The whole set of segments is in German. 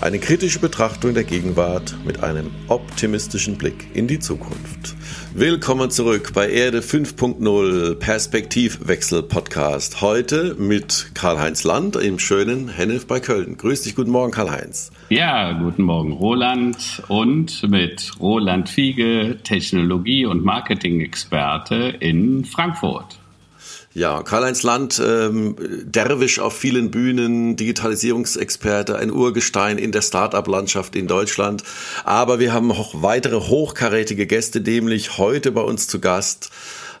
Eine kritische Betrachtung der Gegenwart mit einem optimistischen Blick in die Zukunft. Willkommen zurück bei Erde 5.0 Perspektivwechsel Podcast. Heute mit Karl-Heinz Land im schönen Hennef bei Köln. Grüß dich, guten Morgen, Karl-Heinz. Ja, guten Morgen, Roland. Und mit Roland Fiege, Technologie- und Marketing-Experte in Frankfurt. Ja, Karl-Heinz Land, ähm, Derwisch auf vielen Bühnen, Digitalisierungsexperte, ein Urgestein in der Start-up-Landschaft in Deutschland. Aber wir haben auch weitere hochkarätige Gäste, nämlich heute bei uns zu Gast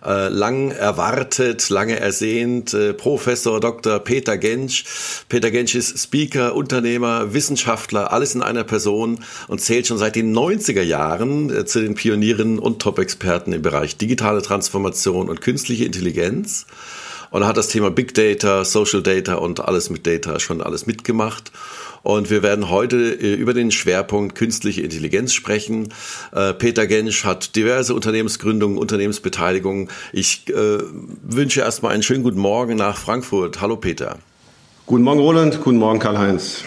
äh, lang erwartet, lange ersehnt, äh, Professor Dr. Peter Gensch. Peter Gensch ist Speaker, Unternehmer, Wissenschaftler, alles in einer Person und zählt schon seit den 90er Jahren äh, zu den Pionieren und Top-Experten im Bereich digitale Transformation und künstliche Intelligenz. Und er hat das Thema Big Data, Social Data und alles mit Data schon alles mitgemacht. Und wir werden heute äh, über den Schwerpunkt künstliche Intelligenz sprechen. Äh, Peter Gensch hat diverse Unternehmensgründungen, Unternehmensbeteiligungen. Ich äh, wünsche erstmal einen schönen guten Morgen nach Frankfurt. Hallo Peter. Guten Morgen Roland, guten Morgen Karl-Heinz.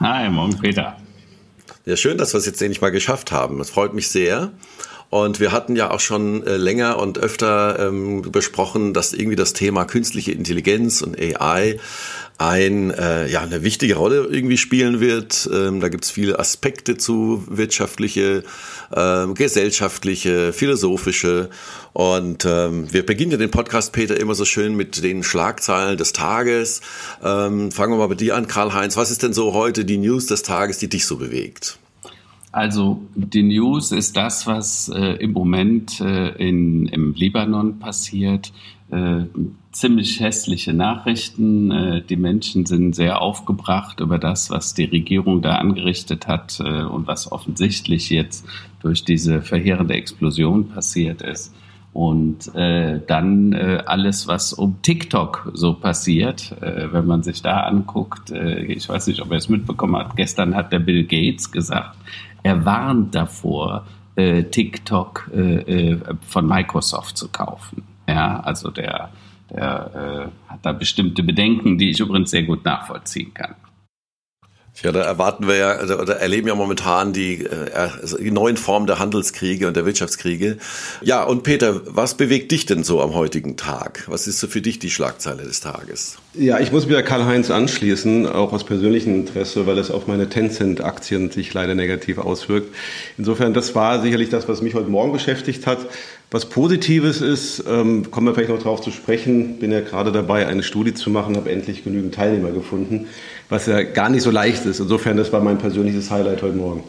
Hi, morgen Peter. Ja, schön, dass wir es jetzt endlich mal geschafft haben. Das freut mich sehr. Und wir hatten ja auch schon äh, länger und öfter ähm, besprochen, dass irgendwie das Thema künstliche Intelligenz und AI ein, äh, ja, eine wichtige Rolle irgendwie spielen wird. Ähm, da gibt's viele Aspekte zu, wirtschaftliche, äh, gesellschaftliche, philosophische. Und ähm, wir beginnen ja den Podcast, Peter, immer so schön mit den Schlagzeilen des Tages. Ähm, fangen wir mal bei dir an, Karl-Heinz. Was ist denn so heute die News des Tages, die dich so bewegt? Also die News ist das, was äh, im Moment äh, in, im Libanon passiert. Äh, ziemlich hässliche Nachrichten. Äh, die Menschen sind sehr aufgebracht über das, was die Regierung da angerichtet hat äh, und was offensichtlich jetzt durch diese verheerende Explosion passiert ist. Und äh, dann äh, alles, was um TikTok so passiert, äh, wenn man sich da anguckt, äh, ich weiß nicht, ob er es mitbekommen hat, gestern hat der Bill Gates gesagt, er warnt davor, äh, TikTok äh, äh, von Microsoft zu kaufen. Ja, also der, der äh, hat da bestimmte Bedenken, die ich übrigens sehr gut nachvollziehen kann. Ja, da erwarten wir ja, also, oder erleben ja momentan die, äh, also die neuen Formen der Handelskriege und der Wirtschaftskriege. Ja, und Peter, was bewegt dich denn so am heutigen Tag? Was ist so für dich die Schlagzeile des Tages? Ja, ich muss wieder Karl-Heinz anschließen, auch aus persönlichem Interesse, weil es auf meine Tencent-Aktien sich leider negativ auswirkt. Insofern, das war sicherlich das, was mich heute Morgen beschäftigt hat. Was Positives ist, ähm, kommen wir vielleicht noch darauf zu sprechen, bin ja gerade dabei, eine Studie zu machen, habe endlich genügend Teilnehmer gefunden, was ja gar nicht so leicht ist. Insofern, das war mein persönliches Highlight heute Morgen.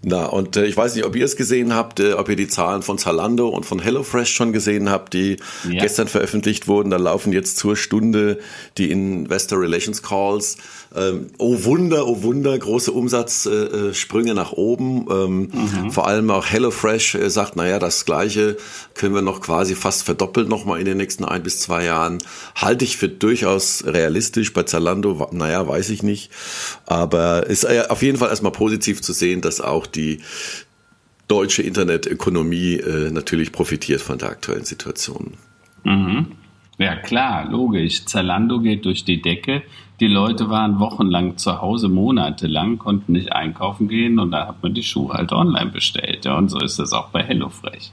Na, und äh, ich weiß nicht, ob ihr es gesehen habt, äh, ob ihr die Zahlen von Zalando und von HelloFresh schon gesehen habt, die ja. gestern veröffentlicht wurden. Da laufen jetzt zur Stunde die Investor Relations Calls. Ähm, oh Wunder, oh Wunder, große Umsatzsprünge äh, nach oben. Ähm, mhm. Vor allem auch HelloFresh äh, sagt, naja, das Gleiche können wir noch quasi fast verdoppelt nochmal in den nächsten ein bis zwei Jahren. Halte ich für durchaus realistisch. Bei Zalando, naja, weiß ich nicht. Aber ist äh, auf jeden Fall erstmal positiv zu sehen, dass auch die deutsche Internetökonomie äh, natürlich profitiert von der aktuellen Situation. Mhm. Ja, klar, logisch. Zalando geht durch die Decke. Die Leute waren wochenlang zu Hause, monatelang, konnten nicht einkaufen gehen und dann hat man die Schuhe halt online bestellt. Ja, und so ist es auch bei HelloFresh.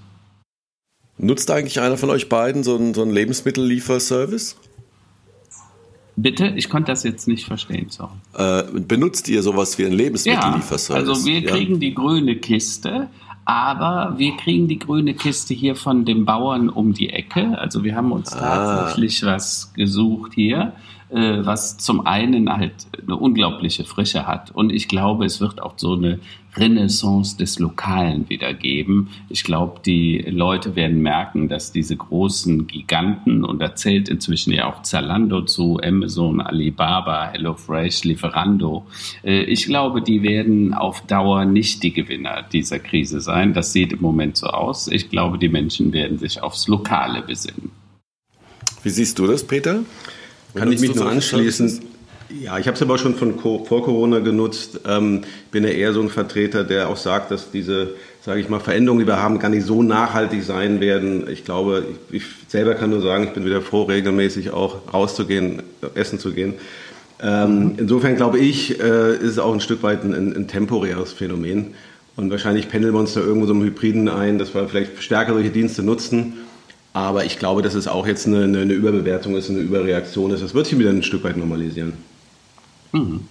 Nutzt eigentlich einer von euch beiden so einen, so einen Lebensmittellieferservice? Bitte? Ich konnte das jetzt nicht verstehen. So. Äh, benutzt ihr sowas wie einen Lebensmittellieferservice? Ja, also wir kriegen ja? die grüne Kiste, aber wir kriegen die grüne Kiste hier von dem Bauern um die Ecke. Also wir haben uns ah. tatsächlich was gesucht hier. äh, was zum einen halt eine unglaubliche Frische hat. Und ich glaube, es wird auch so eine Renaissance des Lokalen wieder geben. Ich glaube, die Leute werden merken, dass diese großen Giganten, und da zählt inzwischen ja auch Zalando zu, Amazon, Alibaba, HelloFresh, Lieferando, äh, ich glaube, die werden auf Dauer nicht die Gewinner dieser Krise sein. Das sieht im Moment so aus. Ich glaube, die Menschen werden sich aufs Lokale besinnen. Wie siehst du das, Peter? Kann ich mich nur anschließen. Ja, ich habe es aber schon von vor Corona genutzt. Ähm, bin ja eher so ein Vertreter, der auch sagt, dass diese, sage ich mal, Veränderungen, die wir haben, gar nicht so nachhaltig sein werden. Ich glaube, ich, ich selber kann nur sagen, ich bin wieder froh, regelmäßig auch rauszugehen, essen zu gehen. Ähm, insofern glaube ich, äh, ist es auch ein Stück weit ein, ein, temporäres Phänomen. Und wahrscheinlich pendeln wir uns da irgendwo so im Hybriden ein, dass wir vielleicht stärker solche Dienste nutzen. Aber ich glaube, dass es auch jetzt eine, eine Überbewertung ist, eine Überreaktion ist. Das wird sich wieder ein Stück weit normalisieren. Mhm.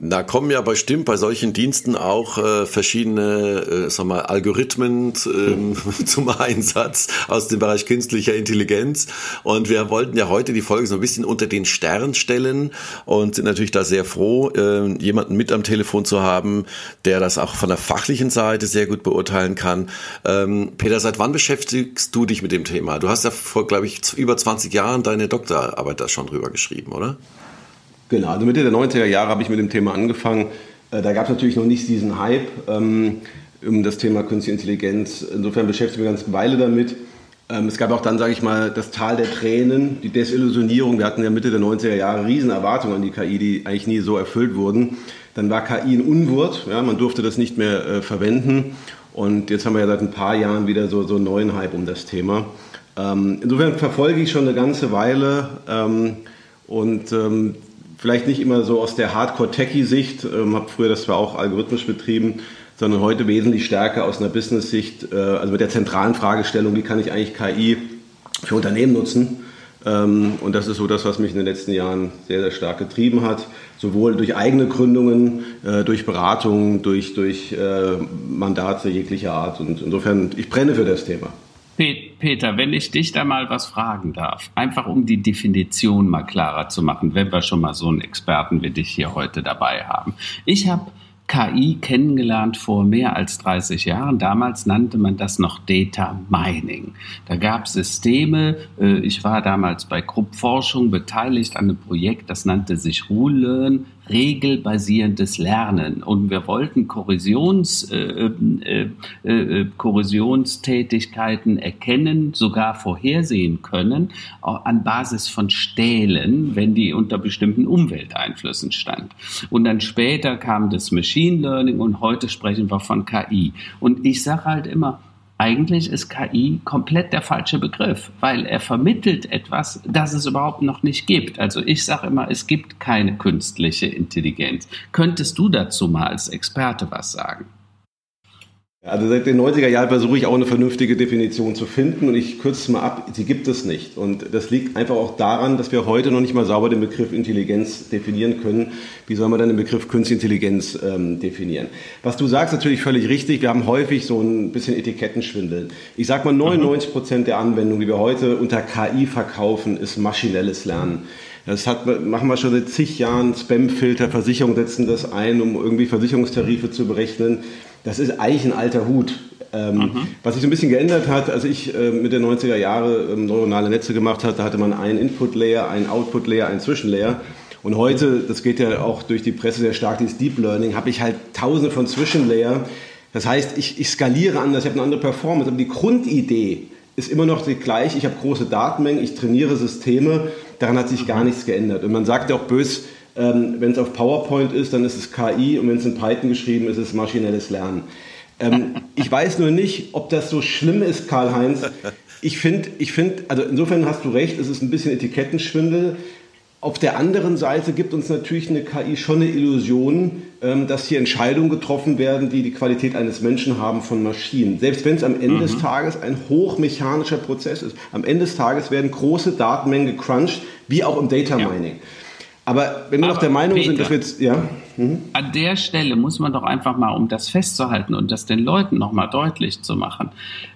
Da kommen ja bestimmt bei solchen Diensten auch äh, verschiedene äh, sag mal, Algorithmen ähm, zum Einsatz aus dem Bereich künstlicher Intelligenz. Und wir wollten ja heute die Folge so ein bisschen unter den Stern stellen und sind natürlich da sehr froh, äh, jemanden mit am Telefon zu haben, der das auch von der fachlichen Seite sehr gut beurteilen kann. Ähm, Peter, seit wann beschäftigst du dich mit dem Thema? Du hast ja vor, glaube ich, über 20 Jahren deine Doktorarbeit da schon drüber geschrieben, oder? Genau, also Mitte der 90er Jahre habe ich mit dem Thema angefangen. Äh, da gab es natürlich noch nicht diesen Hype ähm, um das Thema Künstliche Intelligenz. Insofern beschäftige ich mich eine ganze Weile damit. Ähm, es gab auch dann, sage ich mal, das Tal der Tränen, die Desillusionierung. Wir hatten ja Mitte der 90er Jahre riesen Erwartungen an die KI, die eigentlich nie so erfüllt wurden. Dann war KI ein Unwort, ja, man durfte das nicht mehr äh, verwenden. Und jetzt haben wir ja seit ein paar Jahren wieder so, so einen neuen Hype um das Thema. Ähm, insofern verfolge ich schon eine ganze Weile ähm, und ähm, vielleicht nicht immer so aus der Hardcore-Techie-Sicht, ähm, habe früher das zwar auch algorithmisch betrieben, sondern heute wesentlich stärker aus einer Business-Sicht, äh, also mit der zentralen Fragestellung, wie kann ich eigentlich KI für Unternehmen nutzen? Ähm, und das ist so das, was mich in den letzten Jahren sehr, sehr stark getrieben hat, sowohl durch eigene Gründungen, äh, durch Beratungen, durch, durch äh, Mandate jeglicher Art. Und insofern, ich brenne für das Thema. Peter, wenn ich dich da mal was fragen darf, einfach um die Definition mal klarer zu machen, wenn wir schon mal so einen Experten wie dich hier heute dabei haben. Ich habe KI kennengelernt vor mehr als 30 Jahren. Damals nannte man das noch Data Mining. Da gab es Systeme. Äh, ich war damals bei Krupp Forschung beteiligt an einem Projekt, das nannte sich RuleLearn, regelbasierendes Lernen. Und wir wollten Korrosions, äh, äh, äh, Korrosionstätigkeiten erkennen, sogar vorhersehen können, an Basis von Stählen, wenn die unter bestimmten Umwelteinflüssen stand. Und dann später kam das Machine Learning und heute sprechen wir von KI. Und ich sage halt immer, eigentlich ist KI komplett der falsche Begriff, weil er vermittelt etwas, das es überhaupt noch nicht gibt. Also ich sage immer, es gibt keine künstliche Intelligenz. Könntest du dazu mal als Experte was sagen? Also seit den 90er Jahren versuche ich auch eine vernünftige Definition zu finden und ich kürze es mal ab, sie gibt es nicht. Und das liegt einfach auch daran, dass wir heute noch nicht mal sauber den Begriff Intelligenz definieren können. Wie soll man dann den Begriff Künstliche Intelligenz ähm, definieren? Was du sagst, natürlich völlig richtig. Wir haben häufig so ein bisschen Etikettenschwindel. Ich sage mal, 99 Prozent der Anwendungen, die wir heute unter KI verkaufen, ist maschinelles Lernen. Das hat, machen wir schon seit zig Jahren. Spamfilter, Versicherungen setzen das ein, um irgendwie Versicherungstarife zu berechnen das ist eigentlich ein alter Hut. Ähm, mhm. Was sich so ein bisschen geändert hat, als ich äh, mit den 90er Jahre ähm, neuronale Netze gemacht hatte, hatte man einen Input-Layer, einen Output-Layer, einen Zwischenlayer. Und heute, das geht ja auch durch die Presse sehr stark, dieses Deep Learning, habe ich halt tausende von Zwischenlayer. Das heißt, ich, ich skaliere anders, ich habe eine andere Performance, aber die Grundidee ist immer noch die gleiche. Ich habe große Datenmengen, ich trainiere Systeme, daran hat sich gar nichts geändert. Und man sagt ja auch bös, ähm, wenn es auf PowerPoint ist, dann ist es KI und wenn es in Python geschrieben ist, ist es maschinelles Lernen. Ähm, ich weiß nur nicht, ob das so schlimm ist, Karl-Heinz. Ich finde, ich find, also insofern hast du recht, es ist ein bisschen Etikettenschwindel. Auf der anderen Seite gibt uns natürlich eine KI schon eine Illusion, ähm, dass hier Entscheidungen getroffen werden, die die Qualität eines Menschen haben von Maschinen. Selbst wenn es am Ende mhm. des Tages ein hochmechanischer Prozess ist. Am Ende des Tages werden große Datenmengen gecrunched, wie auch im Data Mining. Ja. Aber wenn wir noch der Meinung Peter, sind, dass wir jetzt, ja. Mhm. An der Stelle muss man doch einfach mal, um das festzuhalten und das den Leuten nochmal deutlich zu machen,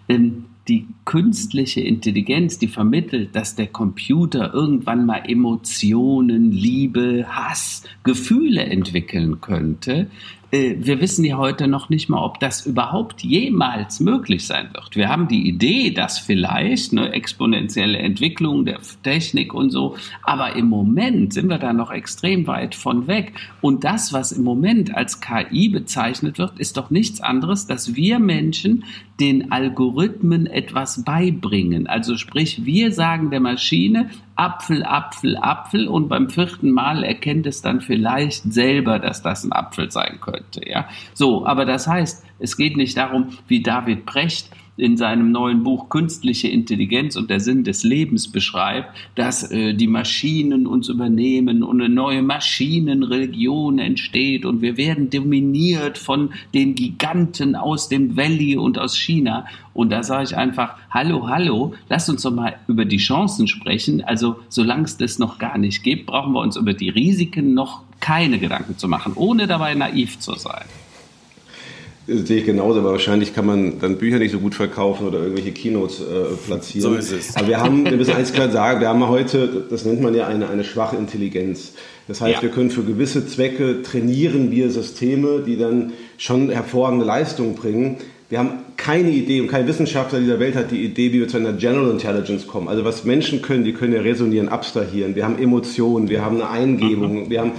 ähm, die künstliche Intelligenz, die vermittelt, dass der Computer irgendwann mal Emotionen, Liebe, Hass, Gefühle entwickeln könnte, wir wissen ja heute noch nicht mal, ob das überhaupt jemals möglich sein wird. Wir haben die Idee, dass vielleicht eine exponentielle Entwicklung der Technik und so, aber im Moment sind wir da noch extrem weit von weg. Und das, was im Moment als KI bezeichnet wird, ist doch nichts anderes, dass wir Menschen den Algorithmen etwas beibringen. Also sprich, wir sagen der Maschine, Apfel, Apfel, Apfel und beim vierten Mal erkennt es dann vielleicht selber, dass das ein Apfel sein könnte. Ja, so, aber das heißt, es geht nicht darum, wie David Brecht in seinem neuen Buch Künstliche Intelligenz und der Sinn des Lebens beschreibt, dass äh, die Maschinen uns übernehmen und eine neue Maschinenreligion entsteht und wir werden dominiert von den Giganten aus dem Valley und aus China. Und da sage ich einfach, hallo, hallo, lasst uns doch mal über die Chancen sprechen. Also solange es das noch gar nicht gibt, brauchen wir uns über die Risiken noch keine Gedanken zu machen, ohne dabei naiv zu sein sehe ich genauso, aber wahrscheinlich kann man dann Bücher nicht so gut verkaufen oder irgendwelche Keynotes äh, platzieren. So ist es. Aber wir haben, wir müssen eins klar sagen, wir haben heute, das nennt man ja eine, eine schwache Intelligenz. Das heißt, ja. wir können für gewisse Zwecke trainieren wir Systeme, die dann schon hervorragende Leistungen bringen. Wir haben keine Idee und kein Wissenschaftler dieser Welt hat die Idee, wie wir zu einer General Intelligence kommen. Also was Menschen können, die können ja resonieren, abstrahieren. Wir haben Emotionen, wir haben eine Eingebung, mhm. wir haben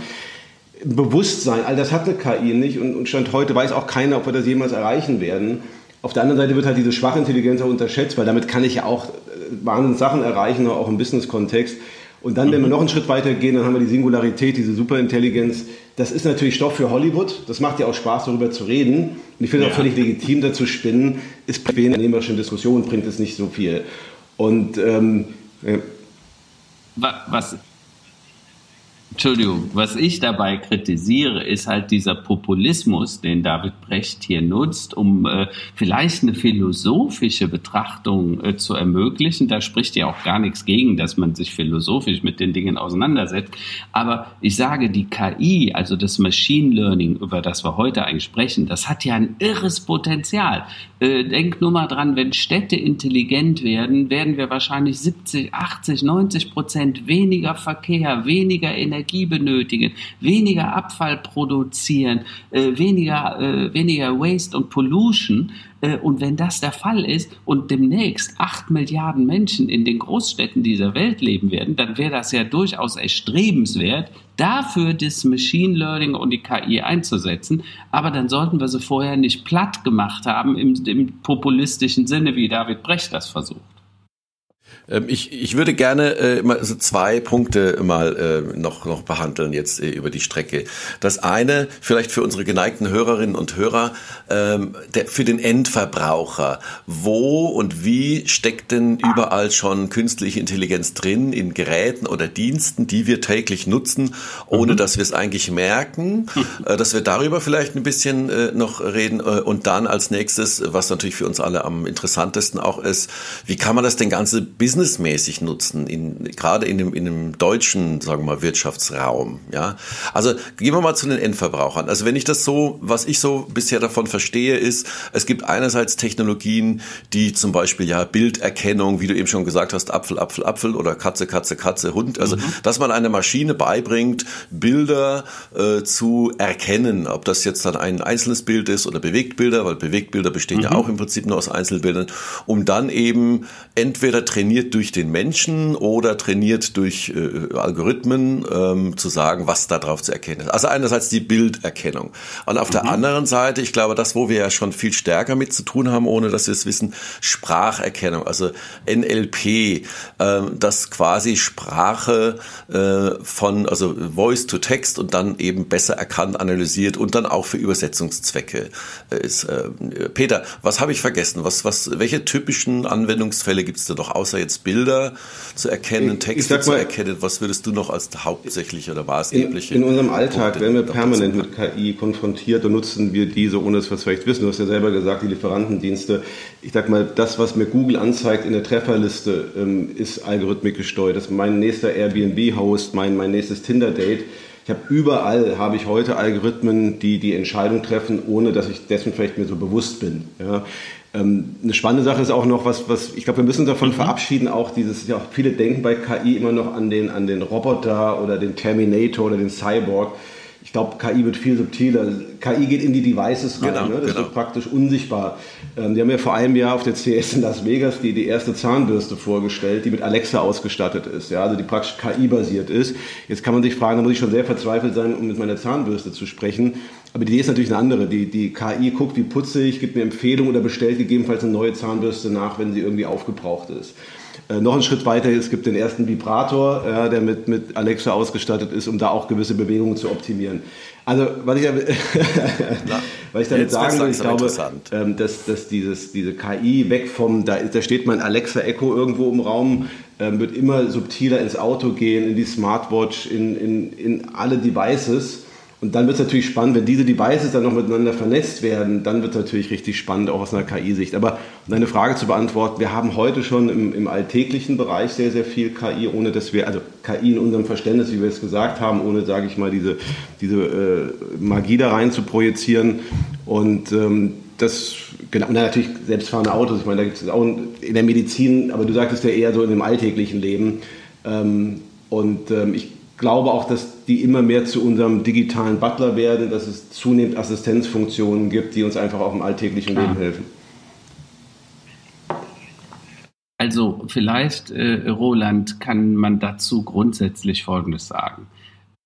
Bewusstsein, all das hatte KI nicht und, und Stand heute weiß auch keiner, ob wir das jemals erreichen werden. Auf der anderen Seite wird halt diese schwache Intelligenz auch unterschätzt, weil damit kann ich ja auch äh, wahnsinnige Sachen erreichen, auch im Business-Kontext. Und dann, wenn wir noch einen Schritt weiter gehen, dann haben wir die Singularität, diese Superintelligenz. Das ist natürlich Stoff für Hollywood. Das macht ja auch Spaß, darüber zu reden. Und ich finde es ja. auch völlig legitim, dazu spinnen. Ist bei unternehmerischen Diskussionen bringt es nicht so viel. Und ähm, was, Entschuldigung, was ich dabei kritisiere, ist halt dieser Populismus, den David Brecht hier nutzt, um äh, vielleicht eine philosophische Betrachtung äh, zu ermöglichen. Da spricht ja auch gar nichts gegen, dass man sich philosophisch mit den Dingen auseinandersetzt. Aber ich sage, die KI, also das Machine Learning, über das wir heute eigentlich sprechen, das hat ja ein irres Potenzial. Äh, denk nur mal dran, wenn Städte intelligent werden, werden wir wahrscheinlich 70, 80, 90 Prozent weniger Verkehr, weniger Energie benötigen, weniger Abfall produzieren, äh, weniger, äh, weniger Waste und Pollution. Äh, und wenn das der Fall ist und demnächst acht Milliarden Menschen in den Großstädten dieser Welt leben werden, dann wäre das ja durchaus erstrebenswert, dafür das Machine Learning und die KI einzusetzen. Aber dann sollten wir sie vorher nicht platt gemacht haben im, im populistischen Sinne, wie David Brecht das versucht. Ähm, ich, ich würde gerne äh, so zwei Punkte mal äh, noch, noch behandeln jetzt äh, über die Strecke. Das eine, vielleicht für unsere geneigten Hörerinnen und Hörer, ähm, der, für den Endverbraucher. Wo und wie steckt denn überall schon künstliche Intelligenz drin in Geräten oder Diensten, die wir täglich nutzen, ohne mhm. dass wir es eigentlich merken? äh, dass wir darüber vielleicht ein bisschen äh, noch reden. Äh, und dann als nächstes, was natürlich für uns alle am interessantesten auch ist, wie kann man das denn ganze Business businessmäßig nutzen, in, gerade in dem, in dem deutschen, sagen wir mal, Wirtschaftsraum. Ja, also gehen wir mal zu den Endverbrauchern. Also wenn ich das so, was ich so bisher davon verstehe, ist, es gibt einerseits Technologien, die zum Beispiel ja Bilderkennung, wie du eben schon gesagt hast, Apfel, Apfel, Apfel oder Katze, Katze, Katze, Hund. Also mhm. dass man einer Maschine beibringt, Bilder äh, zu erkennen, ob das jetzt dann ein einzelnes Bild ist oder Bewegtbilder, weil Bewegtbilder bestehen mhm. ja auch im Prinzip nur aus Einzelbildern, um dann eben entweder trainiert trainiert durch den Menschen oder trainiert durch äh, Algorithmen, ähm, zu sagen, was da drauf zu erkennen ist. Also einerseits die Bilderkennung. Und auf mhm. der anderen Seite, ich glaube, das, wo wir ja schon viel stärker mit zu tun haben, ohne dass wir es wissen, Spracherkennung, also NLP, äh, das quasi Sprache äh, von, also Voice to Text und dann eben besser erkannt, analysiert und dann auch für Übersetzungszwecke äh, ist. Äh, Peter, was habe ich vergessen? Was, was, welche typischen Anwendungsfälle gibt es da noch, außer jetzt jetzt Bilder zu erkennen, Texte mal, zu erkennen? Was würdest du noch als hauptsächlich oder maßgebliche? In, in unserem Alltag werden wir permanent mit KI konfrontiert und nutzen wir diese, ohne dass wir es vielleicht wissen. Du hast ja selber gesagt, die Lieferantendienste. Ich sag mal, das, was mir Google anzeigt in der Trefferliste, ähm, ist algorithmisch gesteuert. Das ist mein nächster Airbnb-Host, mein, mein nächstes Tinder-Date Ich habe überall habe ich heute Algorithmen, die die Entscheidung treffen, ohne dass ich dessen vielleicht mir so bewusst bin. Ja. Ähm, eine spannende Sache ist auch noch, was, was ich glaube, wir müssen davon mhm. verabschieden, auch dieses, ja, viele denken bei KI immer noch an den, an den Roboter oder den Terminator oder den Cyborg ich glaube, KI wird viel subtiler. KI geht in die Devices rein, genau, ne? das genau. wird praktisch unsichtbar. Ähm, die haben ja vor einem Jahr auf der CS in Las Vegas die, die erste Zahnbürste vorgestellt, die mit Alexa ausgestattet ist, ja? also die praktisch KI-basiert ist. Jetzt kann man sich fragen, da muss ich schon sehr verzweifelt sein, um mit meiner Zahnbürste zu sprechen. Aber die Idee ist natürlich eine andere. Die, die KI guckt, wie putze ich, gibt mir Empfehlungen oder bestellt gegebenenfalls eine neue Zahnbürste nach, wenn sie irgendwie aufgebraucht ist. Äh, noch einen Schritt weiter, es gibt den ersten Vibrator, ja, der mit, mit Alexa ausgestattet ist, um da auch gewisse Bewegungen zu optimieren. Also, was ich, was ich damit sagen will, ich glaube, ähm, dass, dass dieses, diese KI weg vom, da, da steht mein Alexa Echo irgendwo im Raum, ähm, wird immer subtiler ins Auto gehen, in die Smartwatch, in, in, in alle Devices und dann wird es natürlich spannend, wenn diese Devices dann noch miteinander vernetzt werden, dann wird es natürlich richtig spannend, auch aus einer KI-Sicht. Aber um deine Frage zu beantworten, wir haben heute schon im, im, alltäglichen Bereich sehr, sehr viel KI, ohne dass wir, also KI in unserem Verständnis, wie wir es gesagt haben, ohne, sage ich mal, diese, diese äh, Magie da rein zu projizieren. Und ähm, das, genau, und natürlich selbstfahrende Autos, ich meine, da gibt es auch in der Medizin, aber du sagtest ja eher so in dem alltäglichen Leben. Ähm, und ähm, ich glaube auch, dass die immer mehr zu unserem digitalen Butler werden, dass es zunehmend Assistenzfunktionen gibt, die uns einfach auch im alltäglichen Leben helfen. Also vielleicht, äh, Roland, kann man dazu grundsätzlich Folgendes sagen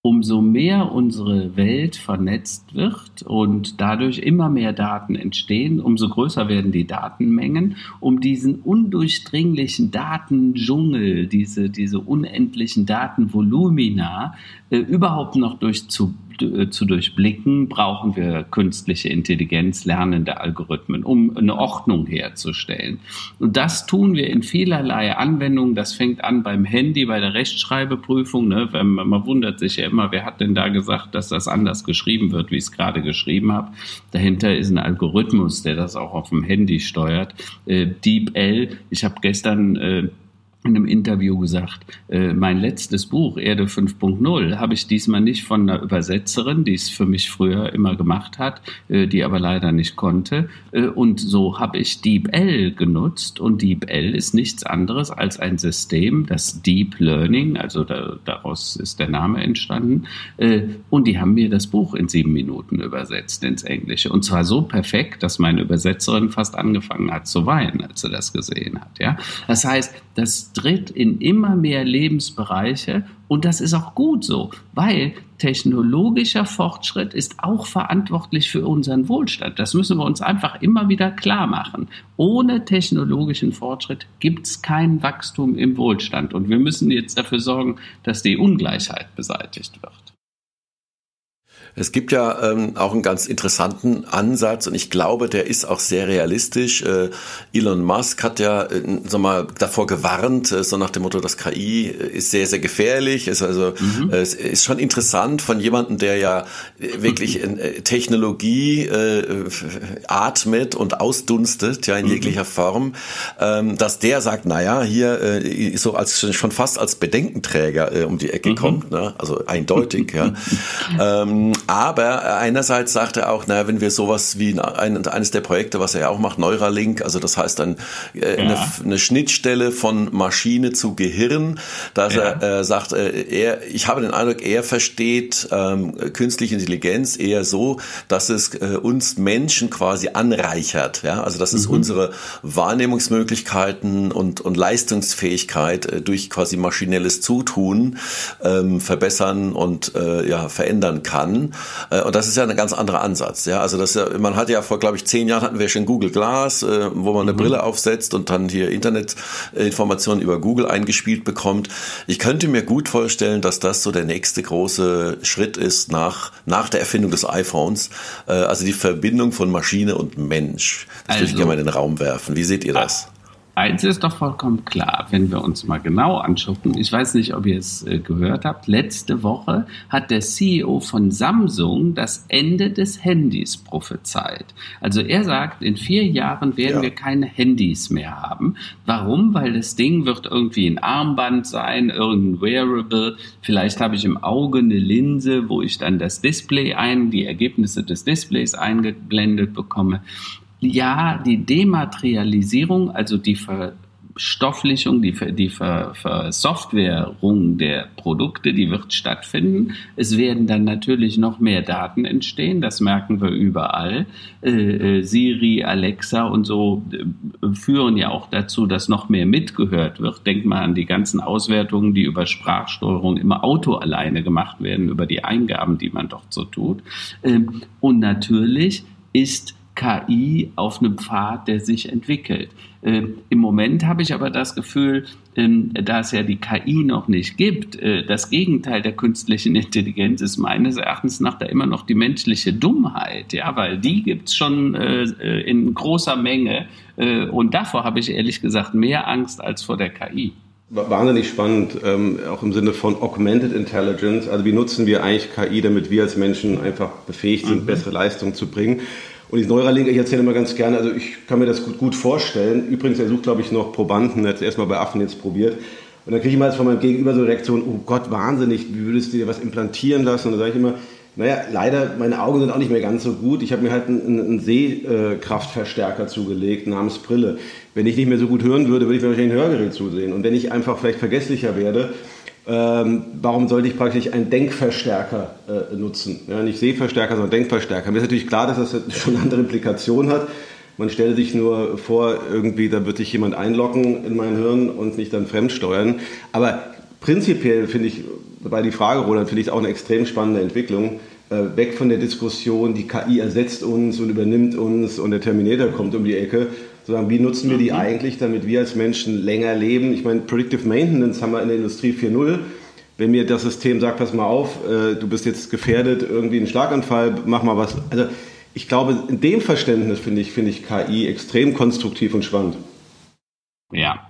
umso mehr unsere Welt vernetzt wird und dadurch immer mehr Daten entstehen, umso größer werden die Datenmengen, um diesen undurchdringlichen Datendschungel, diese, diese unendlichen Datenvolumina äh, überhaupt noch durchzu, äh, zu durchblicken, brauchen wir künstliche Intelligenz, lernende Algorithmen, um eine Ordnung herzustellen. Und das tun wir in vielerlei Anwendungen. Das fängt an beim Handy, bei der Rechtschreibeprüfung. Ne? Man, man wundert sich ja immer, wer hat denn da gesagt, dass das anders geschrieben wird, wie ich es gerade geschrieben habe. Dahinter ist ein Algorithmus, der das auch auf dem Handy steuert. Äh, DeepL, ich habe gestern äh, in einem Interview gesagt, äh, mein letztes Buch, Erde 5.0, habe ich diesmal nicht von einer Übersetzerin, die es für mich früher immer gemacht hat, äh, die aber leider nicht konnte. Äh, und so habe ich DeepL genutzt und DeepL ist nichts anderes als ein System, das Deep Learning, also da, daraus ist der Name entstanden. Äh, und die haben mir das Buch in sieben Minuten übersetzt ins Englische. Und zwar so perfekt, dass meine Übersetzerin fast angefangen hat zu weinen, als sie das gesehen hat. Ja? Das heißt, das tritt in immer mehr Lebensbereiche und das ist auch gut so, weil technologischer Fortschritt ist auch verantwortlich für unseren Wohlstand. Das müssen wir uns einfach immer wieder klar machen. Ohne technologischen Fortschritt gibt es kein Wachstum im Wohlstand und wir müssen jetzt dafür sorgen, dass die Ungleichheit beseitigt wird. Es gibt ja ähm, auch einen ganz interessanten Ansatz und ich glaube, der ist auch sehr realistisch. Äh, Elon Musk hat ja äh, sag mal, davor gewarnt, äh, so nach dem Motto, das KI ist sehr, sehr gefährlich. Ist also mhm. äh, es ist schon interessant von jemandem, der ja äh, wirklich in, äh, Technologie äh, atmet und ausdunstet, ja in mhm. jeglicher Form, ähm, dass der sagt, naja, hier äh, so als schon fast als Bedenkenträger äh, um die Ecke mhm. kommt, ne? also eindeutig, ja. ähm, aber einerseits sagt er auch, naja, wenn wir sowas wie ein, eines der Projekte, was er ja auch macht, Neuralink, also das heißt dann äh, ja. eine, eine, Schnittstelle von Maschine zu Gehirn, dass ja. er äh, sagt, äh, er, ich habe den Eindruck, er versteht ähm, künstliche Intelligenz eher so, dass es äh, uns Menschen quasi anreichert, ja, also dass es mhm. unsere Wahrnehmungsmöglichkeiten und, und Leistungsfähigkeit äh, durch quasi maschinelles Zutun ähm, verbessern und äh, ja verändern kann. Äh, und das ist ja ein ganz anderer Ansatz. Ja, also das, man hat ja vor, glaube ich, zehn Jahren hatten wir schon Google Glass, äh, wo man eine mhm. Brille aufsetzt und dann hier Internetinformationen über Google eingespielt bekommt. Ich könnte mir gut vorstellen, dass das so der nächste große Schritt ist nach, nach der Erfindung des iPhones. Äh, also die Verbindung von Maschine und Mensch. Das also, würde ich gerne mal in den Raum werfen. Wie seht ihr das? Eins ist doch vollkommen klar, wenn wir uns mal genau anschauen. Ich weiß nicht, ob ihr es äh, gehört habt. Letzte Woche hat der CEO von Samsung das Ende des Handys prophezeit. Also er sagt, in vier Jahren werden ja. wir keine Handys mehr haben. Warum? Weil das Ding wird irgendwie ein Armband sein, irgendein Wearable. Vielleicht habe ich im Auge eine Linse, wo ich dann das Display ein, die Ergebnisse des Displays eingeblendet bekomme ja, die Dematerialisierung, also die Verstofflichung, die, die Versoftwarung der Produkte, die wird stattfinden. Es werden dann natürlich noch mehr Daten entstehen, das merken wir überall. Äh, äh, Siri, Alexa und so äh, führen ja auch dazu, dass noch mehr mitgehört wird. Denkt mal an die ganzen Auswertungen, die über Sprachsteuerung im Auto alleine gemacht werden, über die Eingaben, die man dort so tut. Ähm, und natürlich ist KI auf einem Pfad, der sich entwickelt. Ähm, Im Moment habe ich aber das Gefühl, ähm, da es ja die KI noch nicht gibt, äh, das Gegenteil der künstlichen Intelligenz ist meines Erachtens nach da immer noch die menschliche Dummheit, ja, weil die gibt es schon äh, äh, in großer Menge äh, und davor habe ich ehrlich gesagt mehr Angst als vor der KI. Wahnsinnig spannend, ähm, auch im Sinne von Augmented Intelligence. Also wie nutzen wir eigentlich KI, damit wir als Menschen einfach befähigt sind, mhm. bessere Leistungen zu bringen? Und die Neuralink, ich erzähle immer ganz gerne, also ich kann mir das gut, gut vorstellen. Übrigens, er sucht, glaube ich, noch Probanden, er hat es erstmal bei Affen jetzt probiert. Und dann kriege ich mal von meinem Gegenüber so eine Reaktion, oh Gott, wahnsinnig, wie würdest du dir was implantieren lassen? Und dann sage ich immer, naja, leider, meine Augen sind auch nicht mehr ganz so gut. Ich habe mir halt einen, einen Sehkraftverstärker zugelegt namens Brille. Wenn ich nicht mehr so gut hören würde, würde ich mir wahrscheinlich ein Hörgerät zusehen. Und wenn ich einfach vielleicht vergesslicher werde, ähm, warum sollte ich praktisch einen Denkverstärker äh, nutzen? Ja, nicht Sehverstärker, sondern Denkverstärker. Mir ist natürlich klar, dass das schon andere Implikationen hat. Man stellt sich nur vor, irgendwie, da wird sich jemand einloggen in mein Hirn und nicht dann fremdsteuern. Aber prinzipiell finde ich, bei die Frage, Roland, finde ich auch eine extrem spannende Entwicklung. Äh, weg von der Diskussion, die KI ersetzt uns und übernimmt uns und der Terminator kommt um die Ecke, sondern wie nutzen wir die mhm. eigentlich, damit wir als Menschen länger leben? Ich meine, Predictive Maintenance haben wir in der Industrie 4.0. Wenn mir das System sagt, pass mal auf, äh, du bist jetzt gefährdet, irgendwie ein Schlaganfall, mach mal was. Also ich glaube, in dem Verständnis finde ich, finde ich KI extrem konstruktiv und spannend. Ja,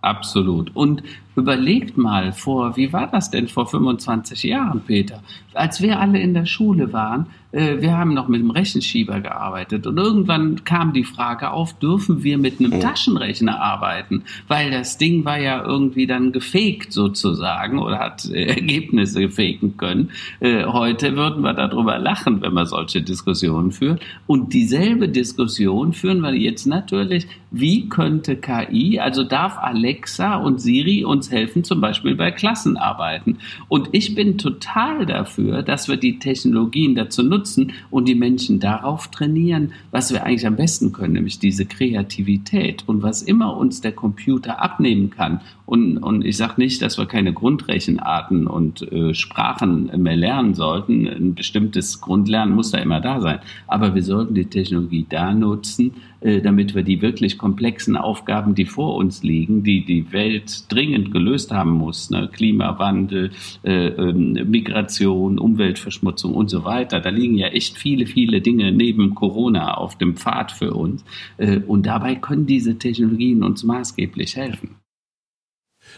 absolut. Und Überlegt mal vor, wie war das denn vor 25 Jahren, Peter? Als wir alle in der Schule waren, äh, wir haben noch mit dem Rechenschieber gearbeitet und irgendwann kam die Frage auf, dürfen wir mit einem Taschenrechner arbeiten? Weil das Ding war ja irgendwie dann gefaked sozusagen oder hat äh, Ergebnisse faken können. Äh, heute würden wir darüber lachen, wenn man solche Diskussionen führt. Und dieselbe Diskussion führen wir jetzt natürlich, wie könnte KI, also darf Alexa und Siri und uns helfen, zum Beispiel bei Klassenarbeiten. Und ich bin total dafür, dass wir die Technologien dazu nutzen und die Menschen darauf trainieren, was wir eigentlich am besten können, nämlich diese Kreativität. Und was immer uns der Computer abnehmen kann und, und ich sage nicht, dass wir keine Grundrechenarten und äh, Sprachen mehr lernen sollten. Ein bestimmtes Grundlernen muss da immer da sein. Aber wir sollten die Technologie da nutzen, damit wir die wirklich komplexen Aufgaben, die vor uns liegen, die die Welt dringend gelöst haben muss, ne? Klimawandel, äh, äh, Migration, Umweltverschmutzung und so weiter. Da liegen ja echt viele, viele Dinge neben Corona auf dem Pfad für uns. Äh, und dabei können diese Technologien uns maßgeblich helfen.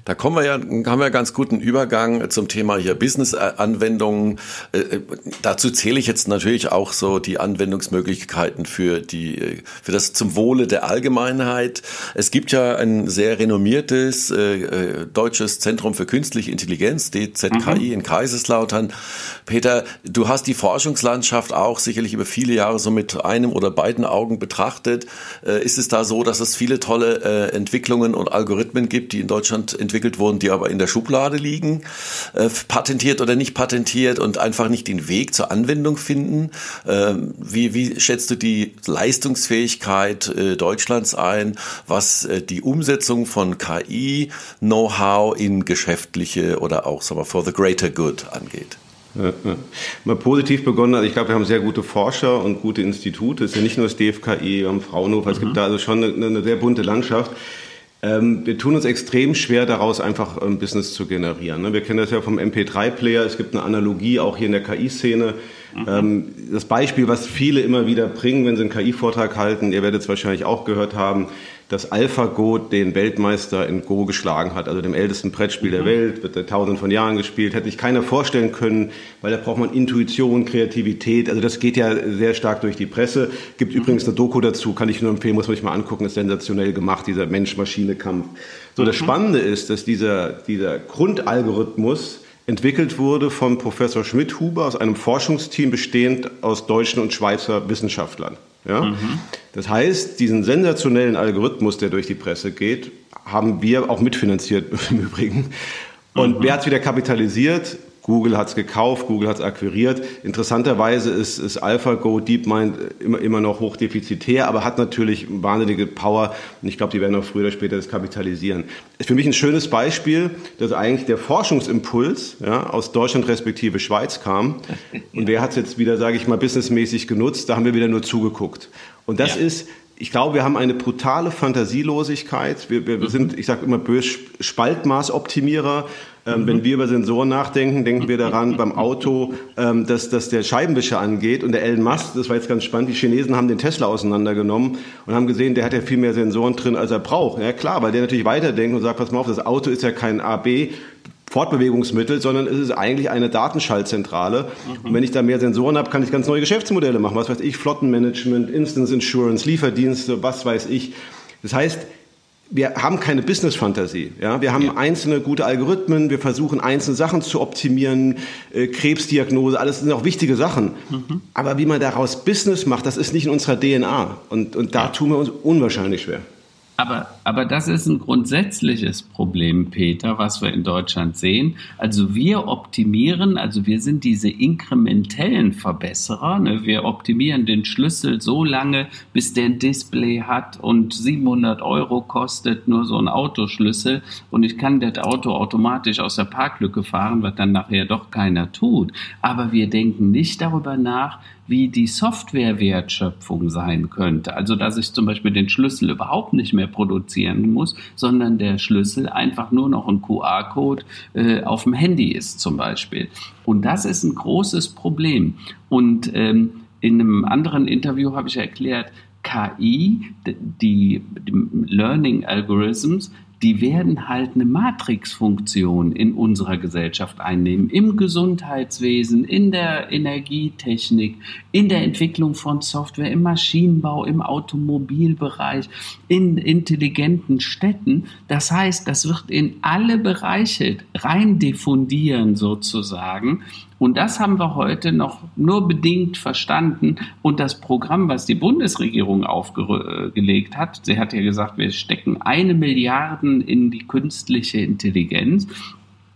Da kommen wir ja, haben wir ganz guten Übergang zum Thema hier Business-Anwendungen. Äh, äh, dazu zähle ich jetzt natürlich auch so die Anwendungsmöglichkeiten für die, für das zum Wohle der Allgemeinheit. Es gibt ja ein sehr renommiertes äh, äh deutsches Zentrum für künstliche Intelligenz, DZKI mhm. in Kaiserslautern. Peter, du hast die Forschungslandschaft auch sicherlich über viele Jahre so mit einem oder beiden Augen betrachtet. Äh, ist es da so, dass es viele tolle äh, Entwicklungen und Algorithmen gibt, die in Deutschland entwickelt wurden, die aber in der Schublade liegen, äh, patentiert oder nicht patentiert und einfach nicht den Weg zur Anwendung finden. Ähm, wie, wie schätzt du die Leistungsfähigkeit äh, Deutschlands ein, was äh, die Umsetzung von KI-Know-how in geschäftliche oder auch sagen wir, for the greater good angeht? Ja, ja. Mal positiv begonnen, also ich glaube, wir haben sehr gute Forscher und gute Institute. Es ist ja nicht nur das DFKI, wir haben Fraunhofer, mhm. es gibt mhm. da also schon eine, eine sehr bunte Landschaft. Ähm, wir tun uns extrem schwer, daraus einfach ähm, Business zu generieren. Ne? Wir kennen das ja vom MP3-Player. Es gibt eine Analogie auch hier in der KI-Szene. Mhm. Ähm, das Beispiel, was viele immer wieder bringen, wenn sie einen KI-Vortrag halten, ihr werdet es wahrscheinlich auch gehört haben, dass AlphaGo den Weltmeister in Go geschlagen hat, also dem ältesten Brettspiel mhm. der Welt, wird seit tausenden von Jahren gespielt, hätte sich keiner vorstellen können, weil da braucht man Intuition, Kreativität, also das geht ja sehr stark durch die Presse. Gibt mhm. übrigens eine Doku dazu, kann ich nur empfehlen, muss man sich mal angucken, ist sensationell gemacht, dieser Mensch-Maschine-Kampf. So, das mhm. Spannende ist, dass dieser, dieser Grundalgorithmus entwickelt wurde von Professor Schmidt-Huber aus einem Forschungsteam bestehend aus deutschen und Schweizer Wissenschaftlern. Ja? Mhm. Das heißt, diesen sensationellen Algorithmus, der durch die Presse geht, haben wir auch mitfinanziert im Übrigen. Und mhm. wer hat es wieder kapitalisiert? Google hat es gekauft, Google hat es akquiriert. Interessanterweise ist, ist AlphaGo, DeepMind immer, immer noch hochdefizitär, aber hat natürlich wahnsinnige Power. Und ich glaube, die werden auch früher oder später das kapitalisieren. Ist für mich ein schönes Beispiel, dass eigentlich der Forschungsimpuls ja, aus Deutschland respektive Schweiz kam. Und wer hat es jetzt wieder, sage ich mal, businessmäßig genutzt? Da haben wir wieder nur zugeguckt. Und das ja. ist ich glaube, wir haben eine brutale Fantasielosigkeit. Wir, wir sind, ich sage immer böse, Spaltmaßoptimierer. Ähm, mhm. Wenn wir über Sensoren nachdenken, denken wir daran beim Auto, ähm, dass, dass der Scheibenwischer angeht. Und der Elon Musk, das war jetzt ganz spannend, die Chinesen haben den Tesla auseinandergenommen und haben gesehen, der hat ja viel mehr Sensoren drin, als er braucht. Ja klar, weil der natürlich weiterdenkt und sagt, pass mal auf, das Auto ist ja kein AB, Fortbewegungsmittel, sondern es ist eigentlich eine Datenschaltzentrale. Mhm. Und wenn ich da mehr Sensoren habe, kann ich ganz neue Geschäftsmodelle machen. Was weiß ich, Flottenmanagement, Instance Insurance, Lieferdienste, was weiß ich. Das heißt, wir haben keine Business-Fantasie. Ja? Wir haben ja. einzelne gute Algorithmen, wir versuchen einzelne Sachen zu optimieren, äh, Krebsdiagnose, alles sind auch wichtige Sachen. Mhm. Aber wie man daraus Business macht, das ist nicht in unserer DNA. Und, und da ja. tun wir uns unwahrscheinlich schwer. Aber, aber das ist ein grundsätzliches Problem, Peter, was wir in Deutschland sehen. Also wir optimieren, also wir sind diese inkrementellen Verbesserer. Ne? Wir optimieren den Schlüssel so lange, bis der ein Display hat und 700 Euro kostet nur so ein Autoschlüssel und ich kann das Auto automatisch aus der Parklücke fahren, was dann nachher doch keiner tut. Aber wir denken nicht darüber nach, wie die Softwarewertschöpfung sein könnte. Also dass ich zum Beispiel den Schlüssel überhaupt nicht mehr produzieren muss, sondern der Schlüssel einfach nur noch ein QR-Code äh, auf dem Handy ist zum Beispiel. Und das ist ein großes Problem. Und ähm, in einem anderen Interview habe ich erklärt, KI, die, die Learning Algorithms, die werden halt eine Matrixfunktion in unserer Gesellschaft einnehmen, im Gesundheitswesen, in der Energietechnik, in der Entwicklung von Software, im Maschinenbau, im Automobilbereich, in intelligenten Städten. Das heißt, das wird in alle Bereiche rein diffundieren sozusagen und das haben wir heute noch nur bedingt verstanden. Und das Programm, was die Bundesregierung aufgelegt hat, sie hat ja gesagt, wir stecken eine Milliarde in die künstliche Intelligenz.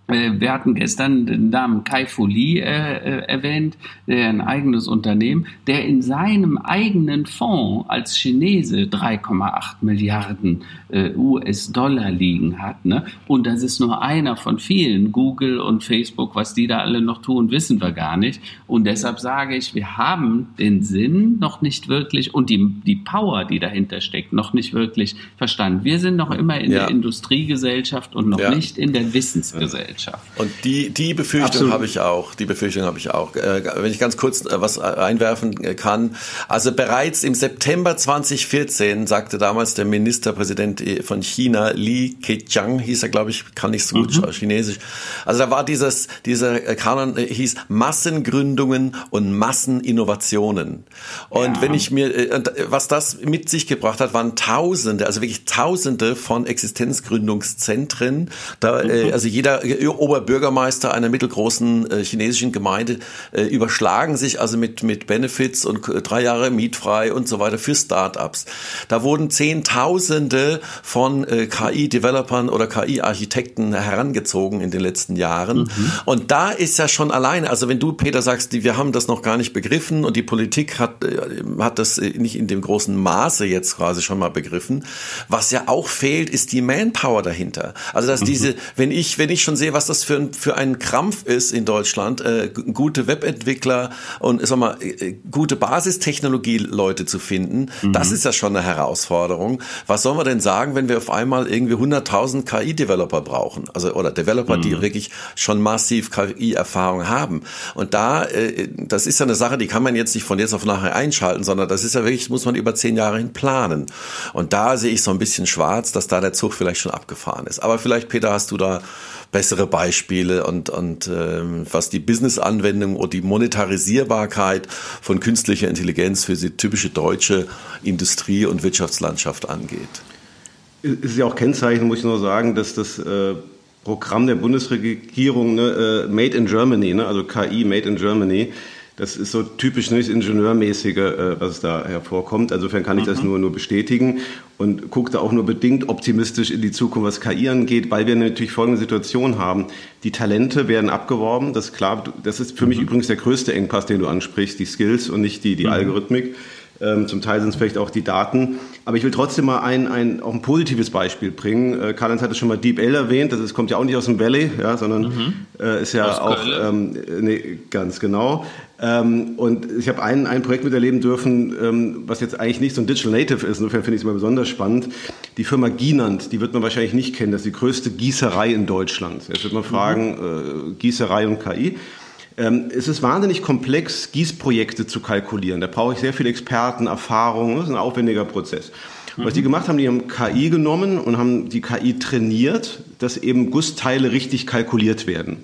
Äh, wir hatten gestern den Namen Kai Folie äh, äh, erwähnt, der ein eigenes Unternehmen, der in seinem eigenen Fonds als Chinese 3,8 Milliarden äh, US-Dollar liegen hat. Ne? Und das ist nur einer von vielen. Google und Facebook, was die da alle noch tun, wissen wir gar nicht. Und deshalb sage ich, wir haben den Sinn noch nicht wirklich und die, die Power, die dahinter steckt, noch nicht wirklich verstanden. Wir sind noch immer in ja. der Industriegesellschaft und noch ja. nicht in der Wissensgesellschaft. Gesellschaft. Und die, die Befürchtung habe ich auch. Die Befürchtung habe ich auch. Äh, wenn ich ganz kurz äh, was einwerfen äh, kann. Also bereits im September 2014 sagte damals der Ministerpräsident von China, Li Keqiang, hieß er, glaube ich, kann nicht so gut mhm. Chinesisch. Also da war dieses, dieser Kanon hieß Massengründungen und Masseninnovationen. Und ja. wenn ich mir, was das mit sich gebracht hat, waren Tausende, also wirklich Tausende von Existenzgründungszentren. Da, mhm. also jeder Oberbürgermeister einer mittelgroßen äh, chinesischen Gemeinde äh, überschlagen sich also mit, mit Benefits und äh, drei Jahre mietfrei und so weiter für Startups. Da wurden Zehntausende von KI-Developern oder KI-Architekten herangezogen in den letzten Jahren. Mhm. Und da ist ja schon alleine, also wenn du, Peter, sagst, die, wir haben das noch gar nicht begriffen und die Politik hat, hat das nicht in dem großen Maße jetzt quasi schon mal begriffen. Was ja auch fehlt, ist die Manpower dahinter. Also dass mhm. diese, wenn ich, wenn ich schon sehe, was das für ein, für ein Krampf ist in Deutschland, äh, gute Webentwickler und sag mal, äh, gute Basistechnologie-Leute zu finden. Mhm. Das ist ja schon eine Herausforderung. Was sollen wir denn sagen, wenn wir auf einmal irgendwie 100.000 KI-Developer brauchen? Also, oder Developer, mhm. die wirklich schon massiv KI-Erfahrung haben. Und da, äh, das ist ja eine Sache, die kann man jetzt nicht von jetzt auf nachher einschalten, sondern das ist ja wirklich, muss man über zehn Jahre hin planen. Und da sehe ich so ein bisschen schwarz, dass da der Zug vielleicht schon abgefahren ist. Aber vielleicht, Peter, hast du da bessere Beispiele und, und ähm, was die Business-Anwendung und die Monetarisierbarkeit von künstlicher Intelligenz für die typische deutsche Industrie- und Wirtschaftslandschaft angeht. Es ist ja auch Kennzeichen, muss ich nur sagen, dass das äh, Programm der Bundesregierung ne, äh, Made in Germany, ne, also KI Made in Germany, das ist so typisch nicht Ingenieurmäßige, äh, was da hervorkommt. Insofern kann ich das mhm. nur, nur bestätigen und gucke da auch nur bedingt optimistisch in die Zukunft, was KI angeht, weil wir natürlich folgende Situation haben. Die Talente werden abgeworben, das ist klar. Das ist für mich mhm. übrigens der größte Engpass, den du ansprichst, die Skills und nicht die, die mhm. Algorithmik. Ähm, zum Teil sind es vielleicht auch die Daten. Aber ich will trotzdem mal ein, ein, auch ein positives Beispiel bringen. Äh, Karl-Heinz hat es schon mal Deep L erwähnt. Das ist, kommt ja auch nicht aus dem Valley, ja, sondern mhm. äh, ist ja aus auch, ähm, nee, ganz genau. Ähm, und ich habe ein, ein Projekt miterleben dürfen, ähm, was jetzt eigentlich nicht so ein Digital Native ist. Insofern finde ich es immer besonders spannend. Die Firma Ginant, die wird man wahrscheinlich nicht kennen. Das ist die größte Gießerei in Deutschland. Jetzt wird man mhm. fragen, äh, Gießerei und KI. Ähm, es ist wahnsinnig komplex, Gießprojekte zu kalkulieren. Da brauche ich sehr viele Experten, Erfahrungen. Das ist ein aufwendiger Prozess. Was die gemacht haben, die haben KI genommen und haben die KI trainiert, dass eben Gussteile richtig kalkuliert werden.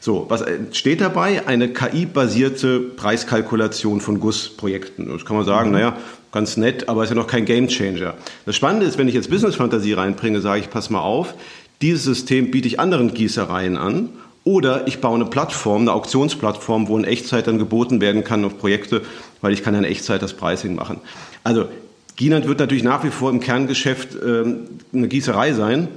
So, was steht dabei? Eine KI-basierte Preiskalkulation von Gussprojekten. Das kann man sagen, mhm. naja, ganz nett, aber ist ja noch kein Gamechanger. Das Spannende ist, wenn ich jetzt Business-Fantasie reinbringe, sage ich, pass mal auf, dieses System biete ich anderen Gießereien an oder ich baue eine Plattform, eine Auktionsplattform, wo in Echtzeit dann geboten werden kann auf Projekte, weil ich kann ja in Echtzeit das Pricing machen. Also Ginant wird natürlich nach wie vor im Kerngeschäft ähm, eine Gießerei sein.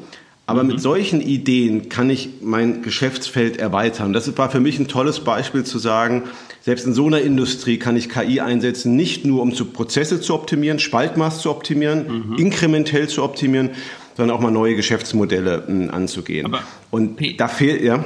Aber mhm. mit solchen Ideen kann ich mein Geschäftsfeld erweitern. Das war für mich ein tolles Beispiel zu sagen, selbst in so einer Industrie kann ich KI einsetzen, nicht nur um zu Prozesse zu optimieren, Spaltmaß zu optimieren, mhm. inkrementell zu optimieren, sondern auch mal neue Geschäftsmodelle hm, anzugehen. Aber Und da fehlt, ja.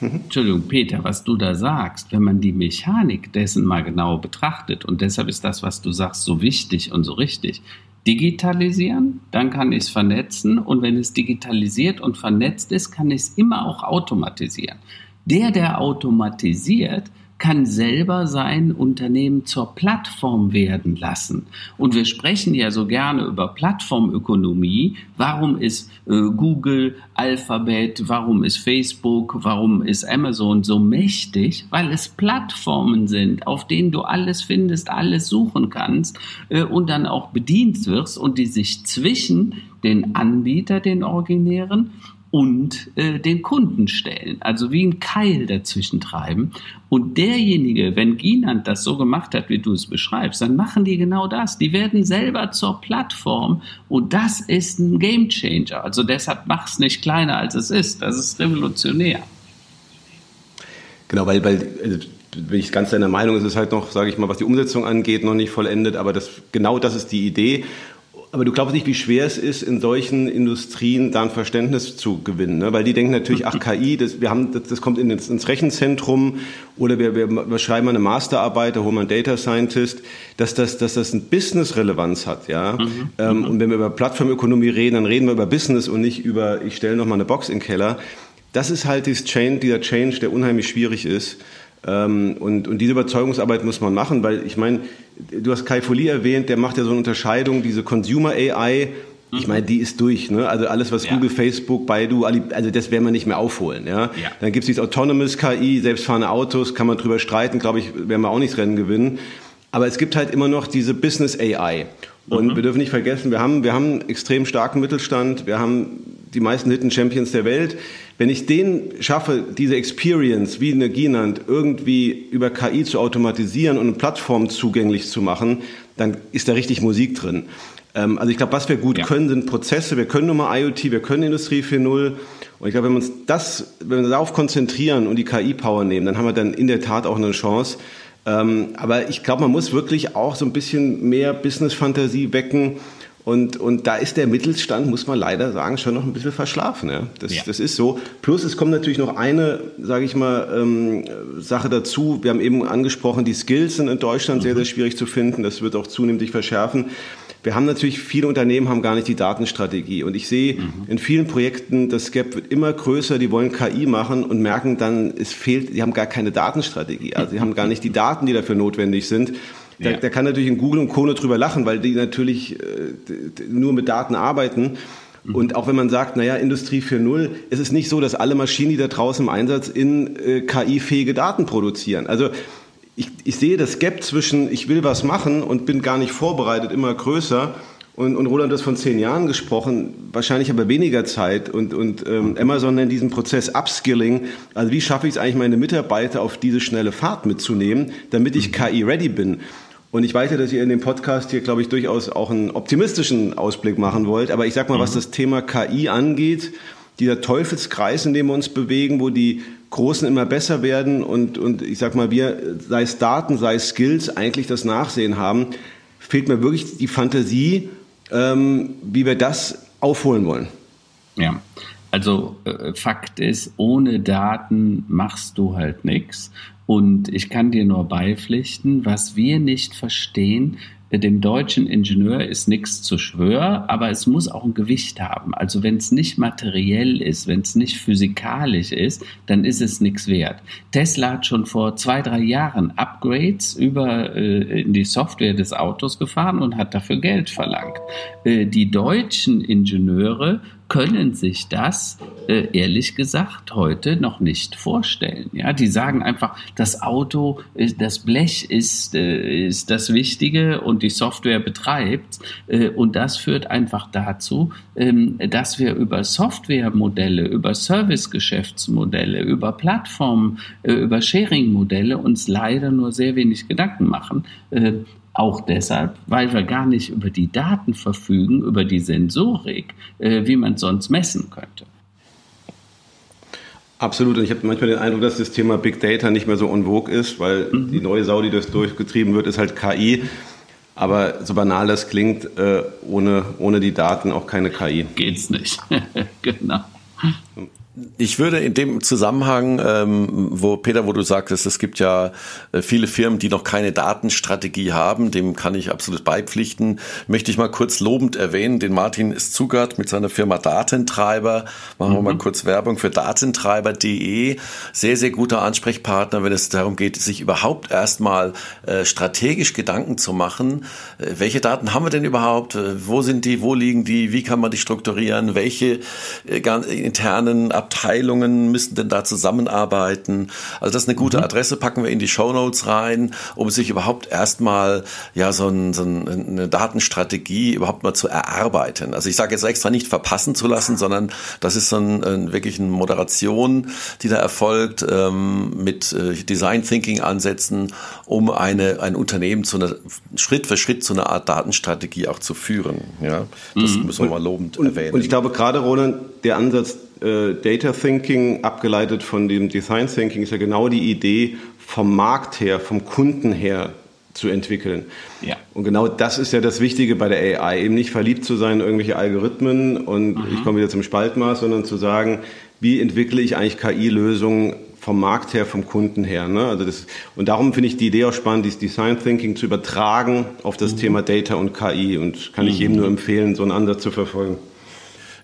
Mhm. Entschuldigung, Peter, was du da sagst, wenn man die Mechanik dessen mal genau betrachtet, und deshalb ist das, was du sagst, so wichtig und so richtig, digitalisieren, dann kann ich es vernetzen und wenn es digitalisiert und vernetzt ist, kann ich es immer auch automatisieren. Der, der automatisiert, kann selber sein Unternehmen zur Plattform werden lassen. Und wir sprechen ja so gerne über Plattformökonomie. Warum ist äh, Google, Alphabet, warum ist Facebook, warum ist Amazon so mächtig? Weil es Plattformen sind, auf denen du alles findest, alles suchen kannst äh, und dann auch bedient wirst und die sich zwischen den Anbieter, den originären, und äh, den Kunden stellen, also wie ein Keil dazwischen treiben. Und derjenige, wenn Ginand das so gemacht hat, wie du es beschreibst, dann machen die genau das. Die werden selber zur Plattform und das ist ein Gamechanger. Also deshalb mach es nicht kleiner, als es ist. Das ist revolutionär. Genau, weil, weil also bin ich ganz deiner Meinung, es ist halt noch, sage ich mal, was die Umsetzung angeht, noch nicht vollendet, aber das, genau das ist die Idee. Aber du glaubst nicht, wie schwer es ist, in solchen Industrien da ein Verständnis zu gewinnen, ne? weil die denken natürlich, ach KI, das, wir haben, das, das kommt in, ins Rechenzentrum oder wir, wir, wir schreiben eine Masterarbeit, da holen wir einen Data Scientist, dass das, dass das ein Business-Relevanz hat, ja. Mhm. Ähm, mhm. Und wenn wir über Plattformökonomie reden, dann reden wir über Business und nicht über, ich stelle noch mal eine Box in den Keller. Das ist halt dieses Change, dieser Change, der unheimlich schwierig ist. Ähm, und, und diese Überzeugungsarbeit muss man machen, weil ich meine, du hast Kai Folie erwähnt, der macht ja so eine Unterscheidung, diese Consumer AI, ich meine, die ist durch. Ne? Also alles, was ja. Google, Facebook, Baidu, also das werden wir nicht mehr aufholen. Ja? ja. Dann gibt es dieses Autonomous KI, selbstfahrende Autos, kann man drüber streiten, glaube ich, werden wir auch nicht das Rennen gewinnen. Aber es gibt halt immer noch diese Business AI. Und mhm. wir dürfen nicht vergessen, wir haben, wir haben einen extrem starken Mittelstand, wir haben die meisten Hidden Champions der Welt. Wenn ich den schaffe, diese Experience, wie eine Ginant, irgendwie über KI zu automatisieren und eine Plattform zugänglich zu machen, dann ist da richtig Musik drin. Ähm, also ich glaube, was wir gut ja. können, sind Prozesse. Wir können nur mal IoT, wir können Industrie 4.0. Und ich glaube, wenn wir uns das, wenn wir darauf konzentrieren und die KI-Power nehmen, dann haben wir dann in der Tat auch eine Chance. Ähm, aber ich glaube, man muss wirklich auch so ein bisschen mehr Business-Fantasie wecken Und, und da ist der Mittelstand, muss man leider sagen, schon noch ein bisschen verschlafen. Ja? Das, ja. das ist so. Plus es kommt natürlich noch eine, sage ich mal, ähm, Sache dazu. Wir haben eben angesprochen, die Skills sind in Deutschland mhm. sehr, sehr schwierig zu finden. Das wird auch zunehmend sich verschärfen. Wir haben natürlich, viele Unternehmen haben gar nicht die Datenstrategie. Und ich sehe mhm. in vielen Projekten, das Gap wird immer größer, die wollen KI machen und merken dann, es fehlt, die haben gar keine Datenstrategie. Also sie haben gar nicht die Daten, die dafür notwendig sind. Da, ja. da kann natürlich in Google und Kone drüber lachen, weil die natürlich äh, nur mit Daten arbeiten. Mhm. Und auch wenn man sagt, naja, Industrie 4.0, ist es nicht so, dass alle Maschinen, die da draußen im Einsatz in äh, KI-fähige Daten produzieren. Also ich, ich sehe das Gap zwischen, ich will was machen und bin gar nicht vorbereitet, immer größer. Und, und Roland hat von zehn Jahren gesprochen, wahrscheinlich aber weniger Zeit. Und, und ähm, Amazon nennt diesen Prozess Upskilling. Also wie schaffe ich es eigentlich, meine Mitarbeiter auf diese schnelle Fahrt mitzunehmen, damit ich mhm. KI-ready bin? Und ich weiß ja, dass ihr in dem Podcast hier, glaube ich, durchaus auch einen optimistischen Ausblick machen wollt. Aber ich sag mal, mhm. was das Thema KI angeht, dieser Teufelskreis, in dem wir uns bewegen, wo die Großen immer besser werden und, und ich sag mal, wir, sei es Daten, sei es Skills, eigentlich das Nachsehen haben, fehlt mir wirklich die Fantasie, ähm, wie wir das aufholen wollen. Ja, also äh, Fakt ist, ohne Daten machst du halt nichts. Und ich kann dir nur beipflichten, was wir nicht verstehen, dem deutschen Ingenieur ist nichts zu schwör, aber es muss auch ein Gewicht haben. Also wenn es nicht materiell ist, wenn es nicht physikalisch ist, dann ist es nichts wert. Tesla hat schon vor zwei, drei Jahren Upgrades über äh, in die Software des Autos gefahren und hat dafür Geld verlangt. Äh, die deutschen Ingenieure können sich das äh, ehrlich gesagt heute noch nicht vorstellen. Ja, die sagen einfach, das Auto, das Blech ist, äh, ist das Wichtige und die Software betreibt. Äh, und das führt einfach dazu, ähm, dass wir über Softwaremodelle, über Servicegeschäftsmodelle, über Plattformen, äh, über Sharing-Modelle uns leider nur sehr wenig Gedanken machen. Auch deshalb, weil wir gar nicht über die Daten verfügen, über die Sensorik, äh, wie man es sonst messen könnte. Absolut. Und ich habe manchmal den Eindruck, dass das Thema Big Data nicht mehr so en vogue ist, weil mhm. die neue Sau, die das durchgetrieben wird, ist halt KI. Aber so banal das klingt, äh, ohne, ohne die Daten auch keine KI. Geht's nicht. genau. Ich würde in dem Zusammenhang, ähm, wo Peter, wo du sagtest, es gibt ja äh, viele Firmen, die noch keine Datenstrategie haben, dem kann ich absolut beipflichten, möchte ich mal kurz lobend erwähnen, den Martin ist zugehört mit seiner Firma Datentreiber. Machen mhm. wir mal kurz Werbung für datentreiber.de. Sehr, sehr guter Ansprechpartner, wenn es darum geht, sich überhaupt erstmal äh, strategisch Gedanken zu machen. Äh, welche Daten haben wir denn überhaupt? Äh, wo sind die? Wo liegen die? Wie kann man die strukturieren? Welche internen Abteilungen müssen denn da zusammenarbeiten? Also das ist eine gute mhm. Adresse, packen wir in die Show Notes rein, um sich überhaupt erstmal ja so, ein, so eine Datenstrategie überhaupt mal zu erarbeiten. Also ich sage jetzt extra nicht verpassen zu lassen, sondern das ist so ein, ein wirklich eine Moderation, die da erfolgt ähm, mit äh, Design Thinking Ansätzen, um eine ein Unternehmen zu einer Schritt für Schritt zu einer Art Datenstrategie auch zu führen. Ja, das mhm. müssen wir mal lobend und, erwähnen. Und ich glaube gerade Roland, der Ansatz äh, Data Thinking, abgeleitet von dem Design Thinking, ist ja genau die Idee, vom Markt her, vom Kunden her zu entwickeln. Ja. Und genau das ist ja das Wichtige bei der AI, eben nicht verliebt zu sein in irgendwelche Algorithmen und mhm. ich komme wieder zum Spaltmaß, sondern zu sagen, wie entwickle ich eigentlich KI-Lösungen vom Markt her, vom Kunden her. Ne? Also das, und darum finde ich die Idee auch spannend, dieses Design Thinking zu übertragen auf das mhm. Thema Data und KI und kann ich jedem nur empfehlen, so einen Ansatz zu verfolgen.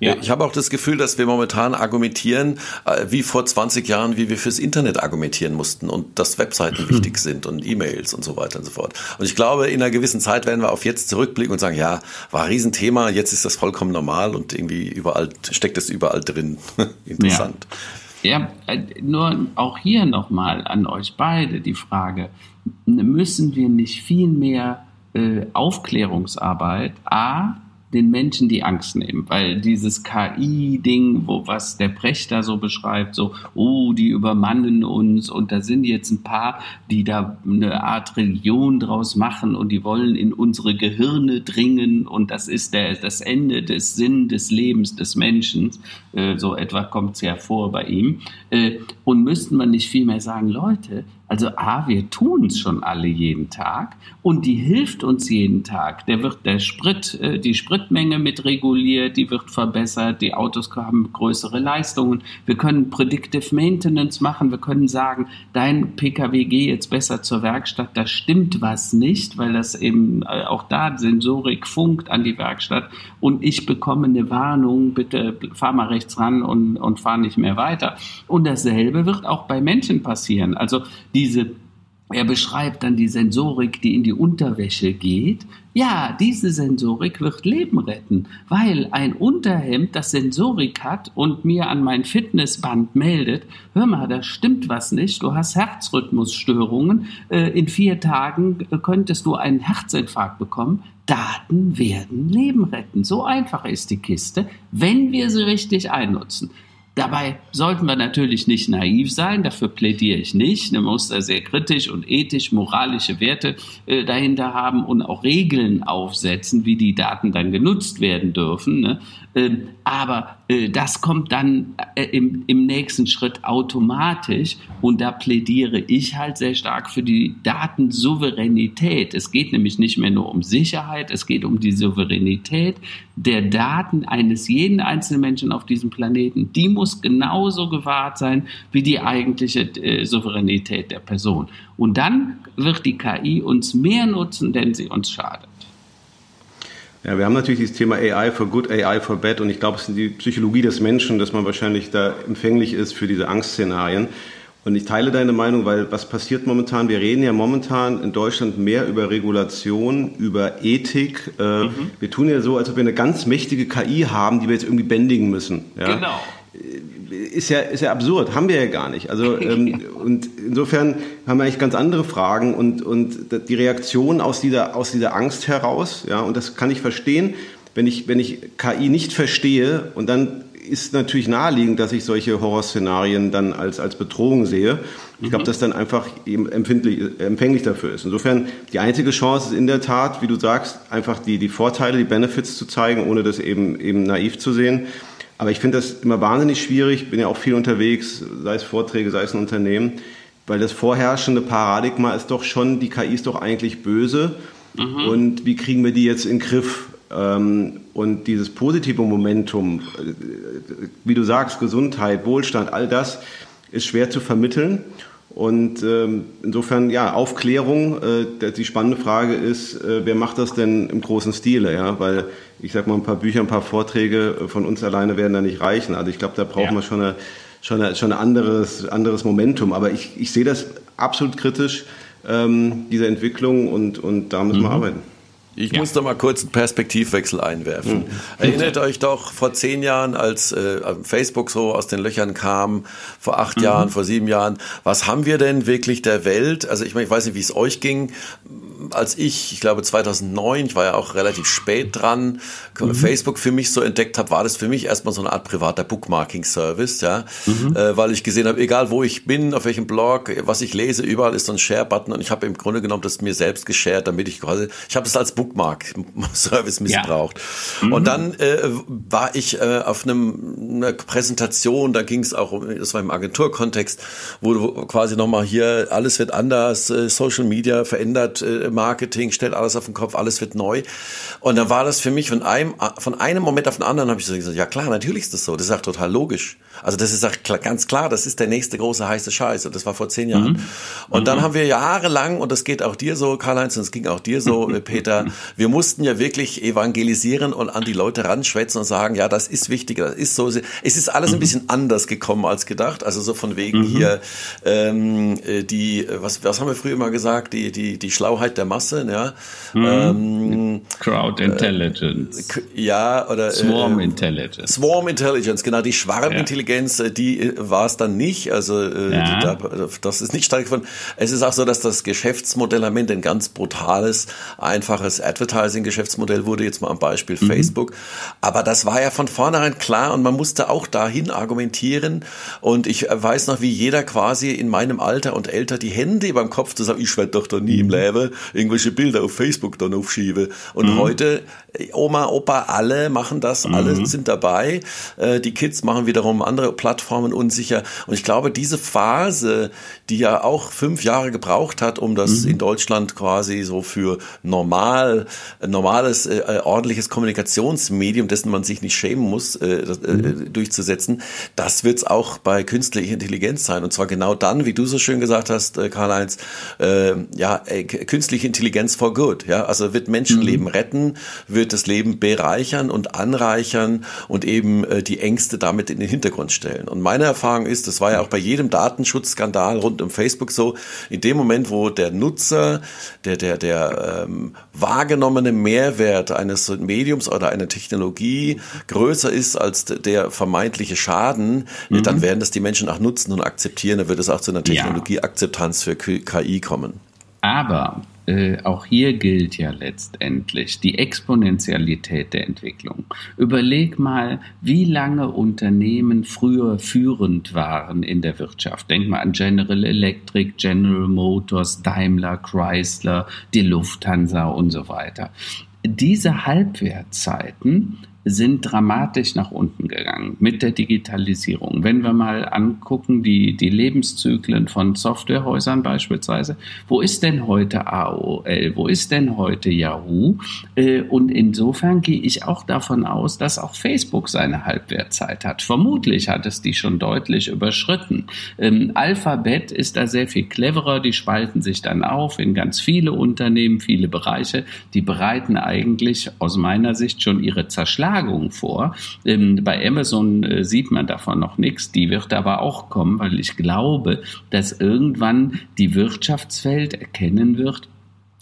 Ja. Ich habe auch das Gefühl, dass wir momentan argumentieren, äh, wie vor 20 Jahren, wie wir fürs Internet argumentieren mussten und dass Webseiten wichtig sind und E-Mails und so weiter und so fort. Und ich glaube, in einer gewissen Zeit werden wir auf jetzt zurückblicken und sagen, ja, war ein Riesenthema, jetzt ist das vollkommen normal und irgendwie überall steckt es überall drin. Interessant. Ja. ja, äh, nur auch hier nochmal an euch beide die Frage, müssen wir nicht viel mehr äh, Aufklärungsarbeit A den Menschen die Angst nehmen, weil dieses KI-Ding, wo was der Brecht so beschreibt, so, oh, die übermannen uns und da sind jetzt ein paar, die da eine Art Religion draus machen und die wollen in unsere Gehirne dringen und das ist der, das Ende des Sinn des Lebens des Menschen. Äh, so etwa kommt es ja vor bei ihm. Äh, und müssten wir nicht vielmehr sagen, Leute, Also A, wir tun es schon alle jeden Tag und die hilft uns jeden Tag. Der wird der Sprit, äh, die Spritmenge mit reguliert, die wird verbessert, die Autos haben größere Leistungen. Wir können Predictive Maintenance machen, wir können sagen, dein PKW geht jetzt besser zur Werkstatt, da stimmt was nicht, weil das eben äh, auch da Sensorik funkt an die Werkstatt und ich bekomme eine Warnung, bitte fahr mal rechts ran und, und fahr nicht mehr weiter. Und dasselbe wird auch bei Menschen passieren. Also diese er beschreibt dann die Sensorik, die in die Unterwäsche geht. Ja, diese Sensorik wird Leben retten, weil ein Unterhemd, das Sensorik hat und mir an mein Fitnessband meldet, hör mal, da stimmt was nicht, du hast Herzrhythmusstörungen, äh, in vier Tagen könntest du einen Herzinfarkt bekommen. Daten werden Leben retten. So einfach ist die Kiste, wenn wir sie richtig einnutzen. Dabei sollten wir natürlich nicht naiv sein, dafür plädiere ich nicht. Man muss da sehr kritisch und ethisch, moralische Werte äh, dahinter haben und auch Regeln aufsetzen, wie die Daten dann genutzt werden dürfen. Ne? Ähm, aber äh, das kommt dann äh, im, im nächsten Schritt automatisch und da plädiere ich halt sehr stark für die Datensouveränität. Es geht nämlich nicht mehr nur um Sicherheit, es geht um die Souveränität der Daten eines jeden einzelnen Menschen auf diesem Planeten. Die muss genauso gewahrt sein wie die eigentliche äh, Souveränität der Person. Und dann wird die KI uns mehr nutzen, denn sie uns schadet. Ja, wir haben natürlich dieses Thema AI for Good, AI for Bad und ich glaube, es ist die Psychologie des Menschen, dass man wahrscheinlich da empfänglich ist für diese Angstszenarien. Und ich teile deine Meinung, weil was passiert momentan? Wir reden ja momentan in Deutschland mehr über Regulation, über Ethik. Äh, mhm. Wir tun ja so, als ob wir eine ganz mächtige KI haben, die wir jetzt irgendwie bändigen müssen. Ja? Genau ist ja, ist ja absurd, haben wir ja gar nicht. Also, ähm, und insofern haben wir eigentlich ganz andere Fragen und, und die Reaktion aus dieser, aus dieser Angst heraus, ja, und das kann ich verstehen, wenn ich, wenn ich KI nicht verstehe und dann ist natürlich naheliegend, dass ich solche Horrorszenarien dann als, als Bedrohung sehe. Ich glaube, mhm. dass dann einfach empfindlich, empfänglich dafür ist. Insofern, die einzige Chance ist in der Tat, wie du sagst, einfach die, die Vorteile, die Benefits zu zeigen, ohne das eben, eben naiv zu sehen. Aber ich finde das immer wahnsinnig schwierig, bin ja auch viel unterwegs, sei es Vorträge, sei es ein Unternehmen, weil das vorherrschende Paradigma ist doch schon, die KI ist doch eigentlich böse mhm. und wie kriegen wir die jetzt in den Griff? Ähm, und dieses positive Momentum, äh, wie du sagst, Gesundheit, Wohlstand, all das ist schwer zu vermitteln. Und ähm, insofern, ja, Aufklärung, äh, die spannende Frage ist, äh, wer macht das denn im großen Stile? Ja? Weil ich sag mal, ein paar Bücher, ein paar Vorträge von uns alleine werden da nicht reichen. Also ich glaube, da brauchen ja. wir schon, eine, schon, eine, schon ein anderes, anderes Momentum. Aber ich, ich sehe das absolut kritisch, ähm, diese Entwicklung, und, und da müssen mhm. wir arbeiten. Ich ja. muss da mal kurz einen Perspektivwechsel einwerfen. Mhm. Erinnert euch doch vor zehn Jahren, als äh, Facebook so aus den Löchern kam, vor acht mhm. Jahren, vor sieben Jahren, was haben wir denn wirklich der Welt? Also ich meine, ich weiß nicht, wie es euch ging als ich, ich glaube 2009, ich war ja auch relativ spät dran, mhm. Facebook für mich so entdeckt habe, war das für mich erstmal so eine Art privater Bookmarking-Service, ja, mhm. äh, weil ich gesehen habe, egal wo ich bin, auf welchem Blog, was ich lese, überall ist so ein Share-Button und ich habe im Grunde genommen das mir selbst geshared, damit ich quasi, ich habe es als Bookmark-Service missbraucht. Ja. Mhm. Und dann äh, war ich äh, auf einem, einer Präsentation, da ging es auch um, das war im Agenturkontext, wo quasi nochmal hier, alles wird anders, äh, Social Media verändert, äh, Marketing, stellt alles auf den Kopf, alles wird neu. Und dann war das für mich von einem, von einem Moment auf den anderen habe ich so gesagt, ja klar, natürlich ist das so. Das ist auch total logisch. Also das ist auch ganz klar, das ist der nächste große heiße Scheiß. Und das war vor zehn Jahren. Mhm. Und dann mhm. haben wir jahrelang, und das geht auch dir so, Karl-Heinz, und es ging auch dir so, Peter, wir mussten ja wirklich evangelisieren und an die Leute ranschwätzen und sagen, ja, das ist wichtig, das ist so. Es ist alles ein mhm. bisschen anders gekommen als gedacht. Also so von wegen mhm. hier ähm, äh, die, was, was haben wir früher immer gesagt, die, die, die Schlauheit der Masse, ja. Mhm. Ähm, Crowd Intelligence. Äh, ja, oder Swarm äh, Intelligence. Swarm Intelligence, genau, die Schwarmintelligenz, ja. Äh, die äh, war es dann nicht. Also äh, ja. da, das ist nicht stattgefunden. Es ist auch so, dass das Geschäftsmodell am Ende ein ganz brutales, einfaches Advertising-Geschäftsmodell wurde, jetzt mal am Beispiel mhm. Facebook. Aber das war ja von vornherein klar und man musste auch dahin argumentieren. Und ich weiß noch, wie jeder quasi in meinem Alter und älter die Hände beim Kopf zu sagen, ich werde doch doch nie im mhm. Leben irgendwelche Bilder auf Facebook dann aufschiebe. Und mhm. heute, Oma, Opa, alle machen das, mhm. alle sind dabei. Äh, die Kids machen wiederum andere Plattformen unsicher. Und ich glaube, diese Phase, die ja auch fünf Jahre gebraucht hat, um das mhm. in Deutschland quasi so für normal, normales, äh, ordentliches Kommunikationsmedium, dessen man sich nicht schämen muss, äh, äh, mhm. durchzusetzen, das wird es auch bei künstlicher Intelligenz sein. Und zwar genau dann, wie du so schön gesagt hast, äh, Karl-Heinz, äh, ja, äh, künstliche Intelligenz for good. Ja, also wird Menschenleben mhm. retten, wird das Leben bereichern und anreichern und eben äh, die Ängste damit in den Hintergrund stellen. Und meine Erfahrung ist, das war ja auch bei jedem Datenschutzskandal rund um Facebook so, in dem Moment, wo der Nutzer, der, der, der ähm, wahrgenommene Mehrwert eines Mediums oder einer Technologie größer ist als der vermeintliche Schaden, mhm. dann werden das die Menschen auch nutzen und akzeptieren. Dann wird es auch zu einer Technologieakzeptanz für KI kommen. Aber äh, auch hier gilt ja letztendlich die Exponentialität der Entwicklung. Überleg mal, wie lange Unternehmen früher führend waren in der Wirtschaft. Denk mal an General Electric, General Motors, Daimler, Chrysler, die Lufthansa und so weiter. Diese Halbwertzeiten sind dramatisch nach unten gegangen mit der Digitalisierung. Wenn wir mal angucken, die, die Lebenszyklen von Softwarehäusern beispielsweise, wo ist denn heute AOL, wo ist denn heute Yahoo? Äh, und insofern gehe ich auch davon aus, dass auch Facebook seine Halbwertzeit hat. Vermutlich hat es die schon deutlich überschritten. Ähm, Alphabet ist da sehr viel cleverer, die spalten sich dann auf in ganz viele Unternehmen, viele Bereiche, die bereiten eigentlich aus meiner Sicht schon ihre Zerschlagung Übertragung vor. Ähm, bei Amazon äh, sieht man davon noch nichts. Die wird aber auch kommen, weil ich glaube, dass irgendwann die Wirtschaftswelt erkennen wird,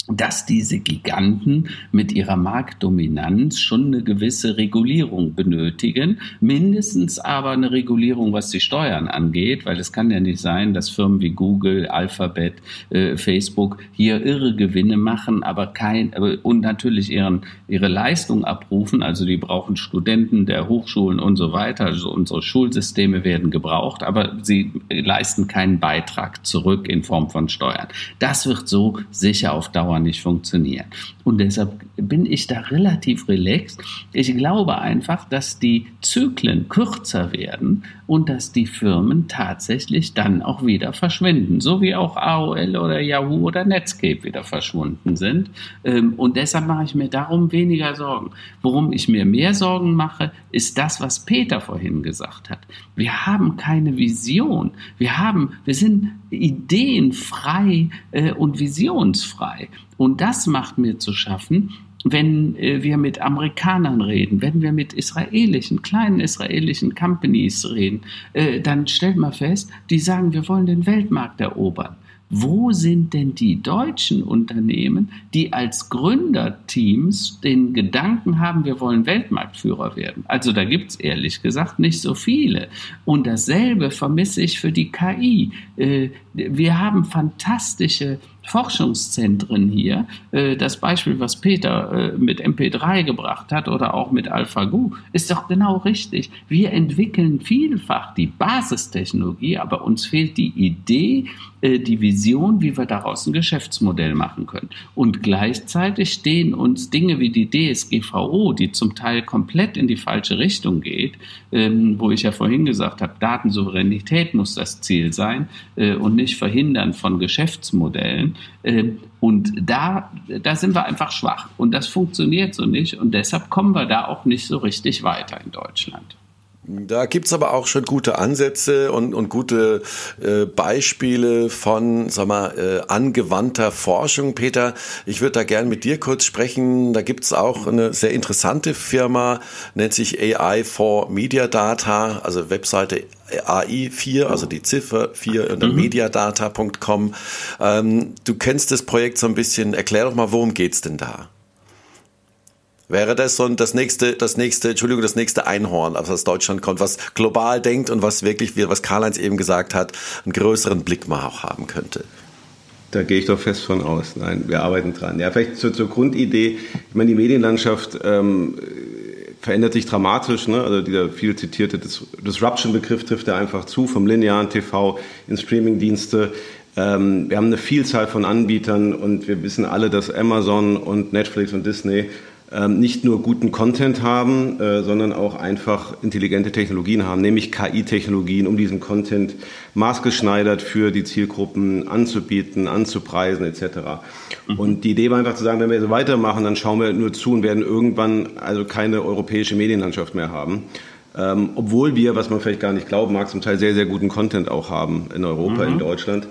dass diese Giganten mit ihrer Marktdominanz schon eine gewisse Regulierung benötigen, mindestens aber eine Regulierung, was die Steuern angeht, weil es kann ja nicht sein, dass Firmen wie Google, Alphabet, äh, Facebook hier irre Gewinne machen, aber kein äh, und natürlich ihren ihre Leistung abrufen, also die brauchen Studenten der Hochschulen und so weiter, also unsere Schulsysteme werden gebraucht, aber sie leisten keinen Beitrag zurück in Form von Steuern. Das wird so sicher auf Dauer Dauer nicht funktionieren. Und deshalb bin ich da relativ relaxed. Ich glaube einfach, dass die Zyklen kürzer werden und dass die Firmen tatsächlich dann auch wieder verschwinden. So wie auch AOL oder Yahoo oder Netscape wieder verschwunden sind. Ähm, und deshalb mache ich mir darum weniger Sorgen. Worum ich mir mehr Sorgen mache, ist das, was Peter vorhin gesagt hat. Wir haben keine Vision. Wir haben, wir sind ideenfrei äh, und visionsfrei. Und das macht mir zu schaffen, wenn äh, wir mit Amerikanern reden, wenn wir mit israelischen, kleinen israelischen Companies reden, äh, dann stellt man fest, die sagen, wir wollen den Weltmarkt erobern. Wo sind denn die deutschen Unternehmen, die als Gründerteams den Gedanken haben, wir wollen Weltmarktführer werden? Also da gibt es ehrlich gesagt nicht so viele. Und dasselbe vermisse ich für die KI. Äh, wir haben fantastische Forschungszentren hier. Äh, das Beispiel, was Peter äh, mit MP3 gebracht hat oder auch mit AlphaGo, ist doch genau richtig. Wir entwickeln vielfach die Basistechnologie, aber uns fehlt die Idee, äh, die Vision, wie wir daraus ein Geschäftsmodell machen können. Und gleichzeitig stehen uns Dinge wie die DSGVO, die zum Teil komplett in die falsche Richtung geht, ähm, wo ich ja vorhin gesagt habe, Datensouveränität muss das Ziel sein und nicht verhindern von Geschäftsmodellen. Ähm, und da, da sind wir einfach schwach. Und das funktioniert so nicht. Und deshalb kommen wir da auch nicht so richtig weiter in Deutschland. Da gibt's aber auch schon gute Ansätze und, und gute äh, Beispiele von sag mal, äh, angewandter Forschung. Peter, ich würde da gern mit dir kurz sprechen. Da gibt's auch eine sehr interessante Firma, nennt sich AI for Media Data, also Webseite AI4, also die Ziffer 4 unter mhm. mediadata.com. Ähm, du kennst das Projekt so ein bisschen. Erklär doch mal, worum geht's denn da? Wäre das so das nächste, das nächste, Entschuldigung, das nächste Einhorn, was aus Deutschland kommt, was global denkt und was wirklich, wie was Karl-Heinz eben gesagt hat, einen größeren Blick mal auch haben könnte? Da gehe ich doch fest von aus. Nein, wir arbeiten dran. Ja, vielleicht zur, zur Grundidee. Ich meine, die Medienlandschaft ähm, verändert sich dramatisch. Ne? Also dieser viel zitierte Disruption-Begriff trifft da einfach zu, vom linearen TV in Streaming-Dienste. Ähm, wir haben eine Vielzahl von Anbietern und wir wissen alle, dass Amazon und Netflix und Disney nicht nur guten Content haben, äh, sondern auch einfach intelligente Technologien haben, nämlich KI-Technologien, um diesen Content maßgeschneidert für die Zielgruppen anzubieten, anzupreisen etc. Mhm. Und die Idee war einfach zu sagen, wenn wir so weitermachen, dann schauen wir nur zu und werden irgendwann also keine europäische Medienlandschaft mehr haben. Ähm, obwohl wir, was man vielleicht gar nicht glauben mag, zum Teil sehr, sehr guten Content auch haben in Europa, mhm. in Deutschland.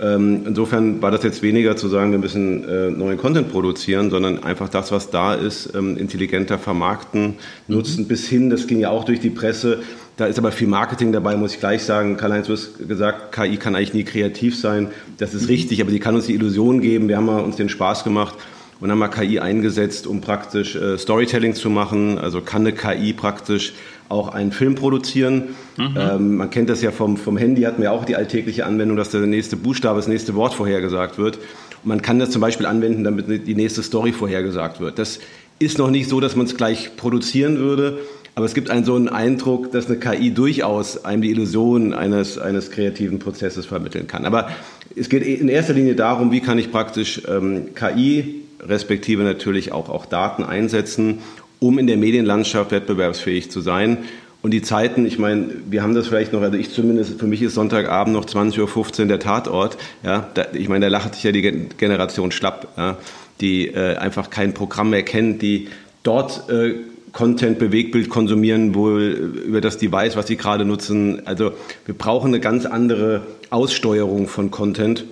Ähm, insofern war das jetzt weniger zu sagen, wir müssen äh, neuen Content produzieren, sondern einfach das, was da ist, ähm, intelligenter vermarkten, nutzen, mhm. bis hin, das ging ja auch durch die Presse, da ist aber viel Marketing dabei, muss ich gleich sagen. Karl-Heinz, du hast gesagt, KI kann eigentlich nie kreativ sein. Das ist mhm. richtig, aber sie kann uns die Illusion geben. Wir haben uns den Spaß gemacht und haben mal KI eingesetzt, um praktisch äh, Storytelling zu machen. Also kann eine KI praktisch auch einen Film produzieren. Mhm. Ähm, man kennt das ja vom, vom Handy, hatten wir auch die alltägliche Anwendung, dass der nächste Buchstabe, das nächste Wort vorhergesagt wird. Und man kann das zum Beispiel anwenden, damit die nächste Story vorhergesagt wird. Das ist noch nicht so, dass man es gleich produzieren würde, aber es gibt einen so einen Eindruck, dass eine KI durchaus einem die Illusion eines, eines kreativen Prozesses vermitteln kann. Aber es geht in erster Linie darum, wie kann ich praktisch ähm, KI respektive natürlich auch, auch Daten einsetzen, um in der Medienlandschaft wettbewerbsfähig zu sein. Und die Zeiten, ich meine, wir haben das vielleicht noch, also ich zumindest, für mich ist Sonntagabend noch 20.15 Uhr der Tatort. Ja, da, ich meine, da lacht sich ja die Generation schlapp, ja, die äh, einfach kein Programm mehr kennt, die dort äh, Content, Bewegbild konsumieren, wohl über das Device, was sie gerade nutzen. Also wir brauchen eine ganz andere Aussteuerung von Content.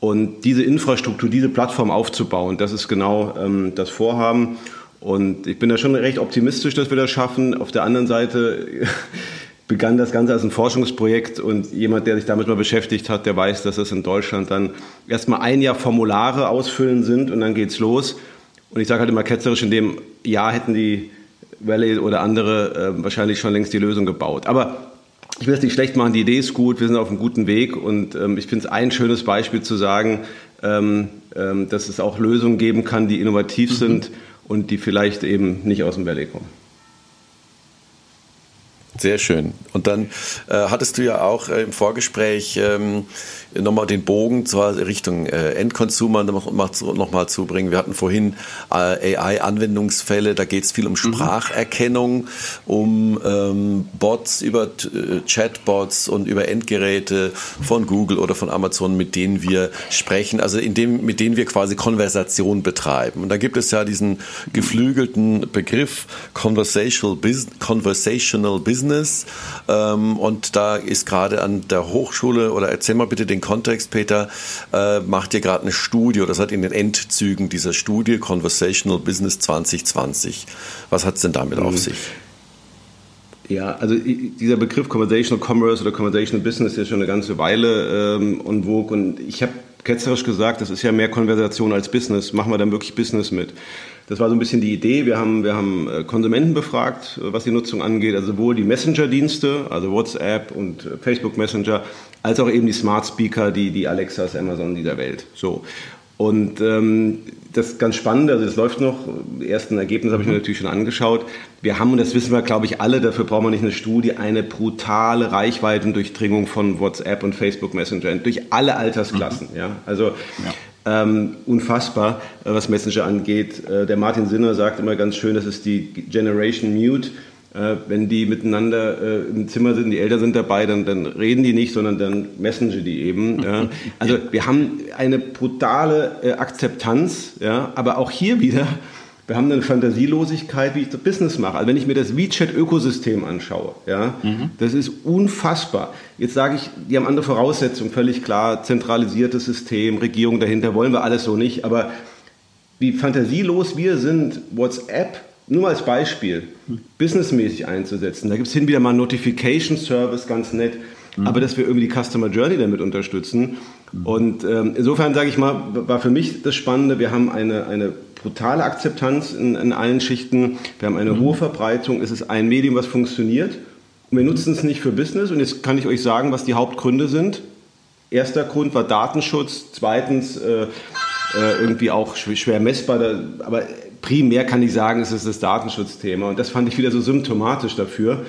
Und diese Infrastruktur, diese Plattform aufzubauen, das ist genau ähm, das Vorhaben. Und ich bin da schon recht optimistisch, dass wir das schaffen. Auf der anderen Seite begann das Ganze als ein Forschungsprojekt und jemand, der sich damit mal beschäftigt hat, der weiß, dass es in Deutschland dann erstmal ein Jahr Formulare ausfüllen sind und dann geht's los. Und ich sage halt immer ketzerisch, in dem Jahr hätten die Valley oder andere äh, wahrscheinlich schon längst die Lösung gebaut. Aber ich will es nicht schlecht machen, die Idee ist gut, wir sind auf einem guten Weg und ähm, ich finde es ein schönes Beispiel zu sagen, ähm, ähm, dass es auch Lösungen geben kann, die innovativ mhm. sind und die vielleicht eben nicht aus dem Valley kommen. Sehr schön. Und dann äh, hattest du ja auch äh, im Vorgespräch ähm, nochmal den Bogen zwar Richtung äh, Endconsumer nochmal noch zubringen. Wir hatten vorhin äh, AI-Anwendungsfälle, da geht es viel um mhm. Spracherkennung, um ähm, Bots über äh, Chatbots und über Endgeräte von Google oder von Amazon, mit denen wir sprechen, also in dem, mit denen wir quasi Konversation betreiben. Und da gibt es ja diesen geflügelten Begriff Conversational, Bus Conversational Business ähm, und da ist gerade an der Hochschule, oder erzähl mal bitte den Kontext, Peter, äh, macht ihr gerade eine Studie oder seid in den Endzügen dieser Studie Conversational Business 2020. Was hat es denn damit mhm. auf sich? Ja, also dieser Begriff Conversational Commerce oder Conversational Business ist schon eine ganze Weile ähm, en vogue und ich habe ketzerisch gesagt, das ist ja mehr Konversation als Business. Machen wir dann wirklich Business mit? Das war so ein bisschen die Idee. Wir haben, wir haben äh, Konsumenten befragt, äh, was die Nutzung angeht, also sowohl die Messenger-Dienste, also WhatsApp und äh, Facebook Messenger, als auch eben die Smart Speaker, die, die Alexas, Amazon dieser Welt. So. Und ähm, das ist ganz spannend, also das läuft noch. Die ersten Ergebnisse habe ich mir mhm. natürlich schon angeschaut. Wir haben, und das wissen wir, glaube ich, alle, dafür brauchen wir nicht eine Studie, eine brutale Reichweitendurchdringung von WhatsApp und Facebook Messenger durch alle Altersklassen. Mhm. Ja? Also ja. Ähm, unfassbar, was Messenger angeht. Äh, der Martin Sinner sagt immer ganz schön, das ist die Generation Mute äh, wenn die miteinander äh, im Zimmer sind, die Eltern sind dabei, dann, dann reden die nicht, sondern dann messenger die eben. Ja. Also wir haben eine brutale äh, Akzeptanz, ja, aber auch hier wieder, wir haben eine Fantasielosigkeit, wie ich das Business mache. Also wenn ich mir das WeChat-Ökosystem anschaue, ja, mhm. das ist unfassbar. Jetzt sage ich, die haben andere Voraussetzungen, völlig klar, zentralisiertes System, Regierung dahinter, wollen wir alles so nicht, aber wie fantasielos wir sind, WhatsApp nur mal als Beispiel, businessmäßig einzusetzen. Da gibt es hin wieder mal einen Notification Service, ganz nett, mhm. aber dass wir irgendwie die Customer Journey damit unterstützen. Mhm. Und ähm, insofern sage ich mal, war für mich das Spannende, wir haben eine, eine brutale Akzeptanz in, in allen Schichten, wir haben eine mhm. hohe Verbreitung, es ist ein Medium, was funktioniert. Und wir nutzen es nicht für Business. Und jetzt kann ich euch sagen, was die Hauptgründe sind. Erster Grund war Datenschutz, zweitens äh, äh irgendwie auch schwer messbar, aber primär kann ich sagen, es ist das Datenschutzthema. Und das fand ich wieder so symptomatisch dafür.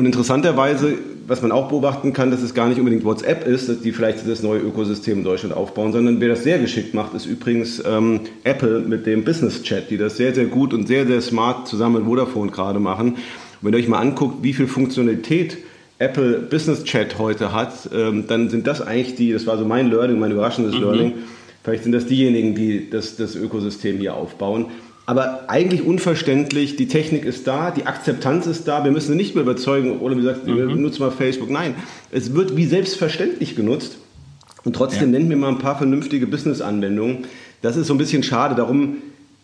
Und interessanterweise, was man auch beobachten kann, dass es gar nicht unbedingt WhatsApp ist, die vielleicht das neue Ökosystem in Deutschland aufbauen, sondern wer das sehr geschickt macht, ist übrigens ähm, Apple mit dem Business Chat, die das sehr, sehr gut und sehr, sehr smart zusammen mit Vodafone gerade machen. Und wenn ihr euch mal anguckt, wie viel Funktionalität Apple Business Chat heute hat, ähm, dann sind das eigentlich die, das war so mein Learning, mein überraschendes mhm. Learning, vielleicht sind das diejenigen, die das, das Ökosystem hier aufbauen. Aber eigentlich unverständlich, die Technik ist da, die Akzeptanz ist da, wir müssen nicht mehr überzeugen, oder wie gesagt, mhm. wir nutzen mal Facebook. Nein, es wird wie selbstverständlich genutzt. Und trotzdem ja. nennt mir mal ein paar vernünftige Business-Anwendungen. Das ist so ein bisschen schade. Darum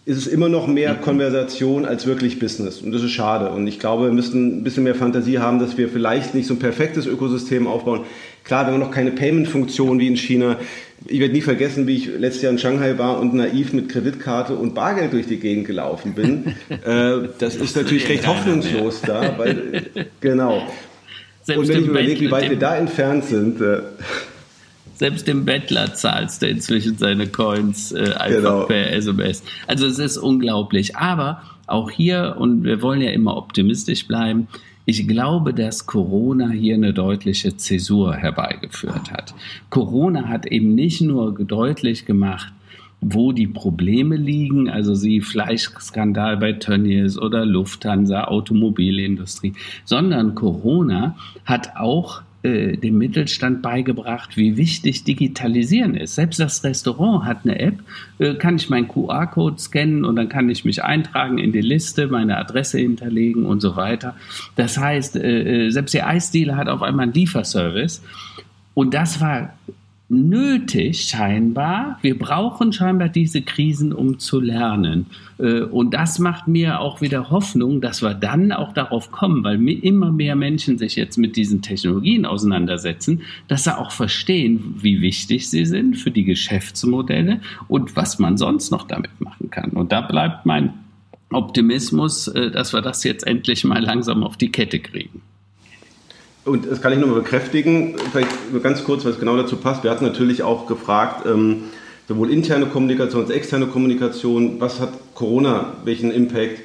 ist es immer noch mehr mhm. Konversation als wirklich Business. Und das ist schade. Und ich glaube, wir müssen ein bisschen mehr Fantasie haben, dass wir vielleicht nicht so ein perfektes Ökosystem aufbauen. Klar, wir haben noch keine Payment-Funktion wie in China. Ich werde nie vergessen, wie ich letztes Jahr in Shanghai war und naiv mit Kreditkarte und Bargeld durch die Gegend gelaufen bin. äh, das ist natürlich recht hoffnungslos da, weil, genau. Selbst und wenn ich überlege, wie weit wir da entfernt sind. Äh, selbst dem Bettler zahlst du inzwischen seine Coins äh, einfach genau. per SMS. Also es ist unglaublich. Aber auch hier, und wir wollen ja immer optimistisch bleiben, ich glaube, dass Corona hier eine deutliche Zäsur herbeigeführt hat. Corona hat eben nicht nur deutlich gemacht, wo die Probleme liegen, also sie Fleischskandal bei Tönnies oder Lufthansa, Automobilindustrie, sondern Corona hat auch äh, dem Mittelstand beigebracht, wie wichtig Digitalisieren ist. Selbst das Restaurant hat eine App, äh, kann ich meinen QR-Code scannen und dann kann ich mich eintragen in die Liste, meine Adresse hinterlegen und so weiter. Das heißt, äh, selbst der Eisdealer hat auf einmal einen Lieferservice. Und das war nötig scheinbar. Wir brauchen scheinbar diese Krisen, um zu lernen. Äh, und das macht mir auch wieder Hoffnung, dass wir dann auch darauf kommen, weil immer mehr Menschen sich jetzt mit diesen Technologien auseinandersetzen, dass sie auch verstehen, wie wichtig sie sind für die Geschäftsmodelle und was man sonst noch damit machen kann. Und da bleibt mein Optimismus, äh, dass wir das jetzt endlich mal langsam auf die Kette kriegen. Und das kann ich nur mal bekräftigen, vielleicht nur ganz kurz, weil es genau dazu passt. Wir hatten natürlich auch gefragt, ähm, sowohl interne Kommunikation als externe Kommunikation, was hat Corona, welchen Impact?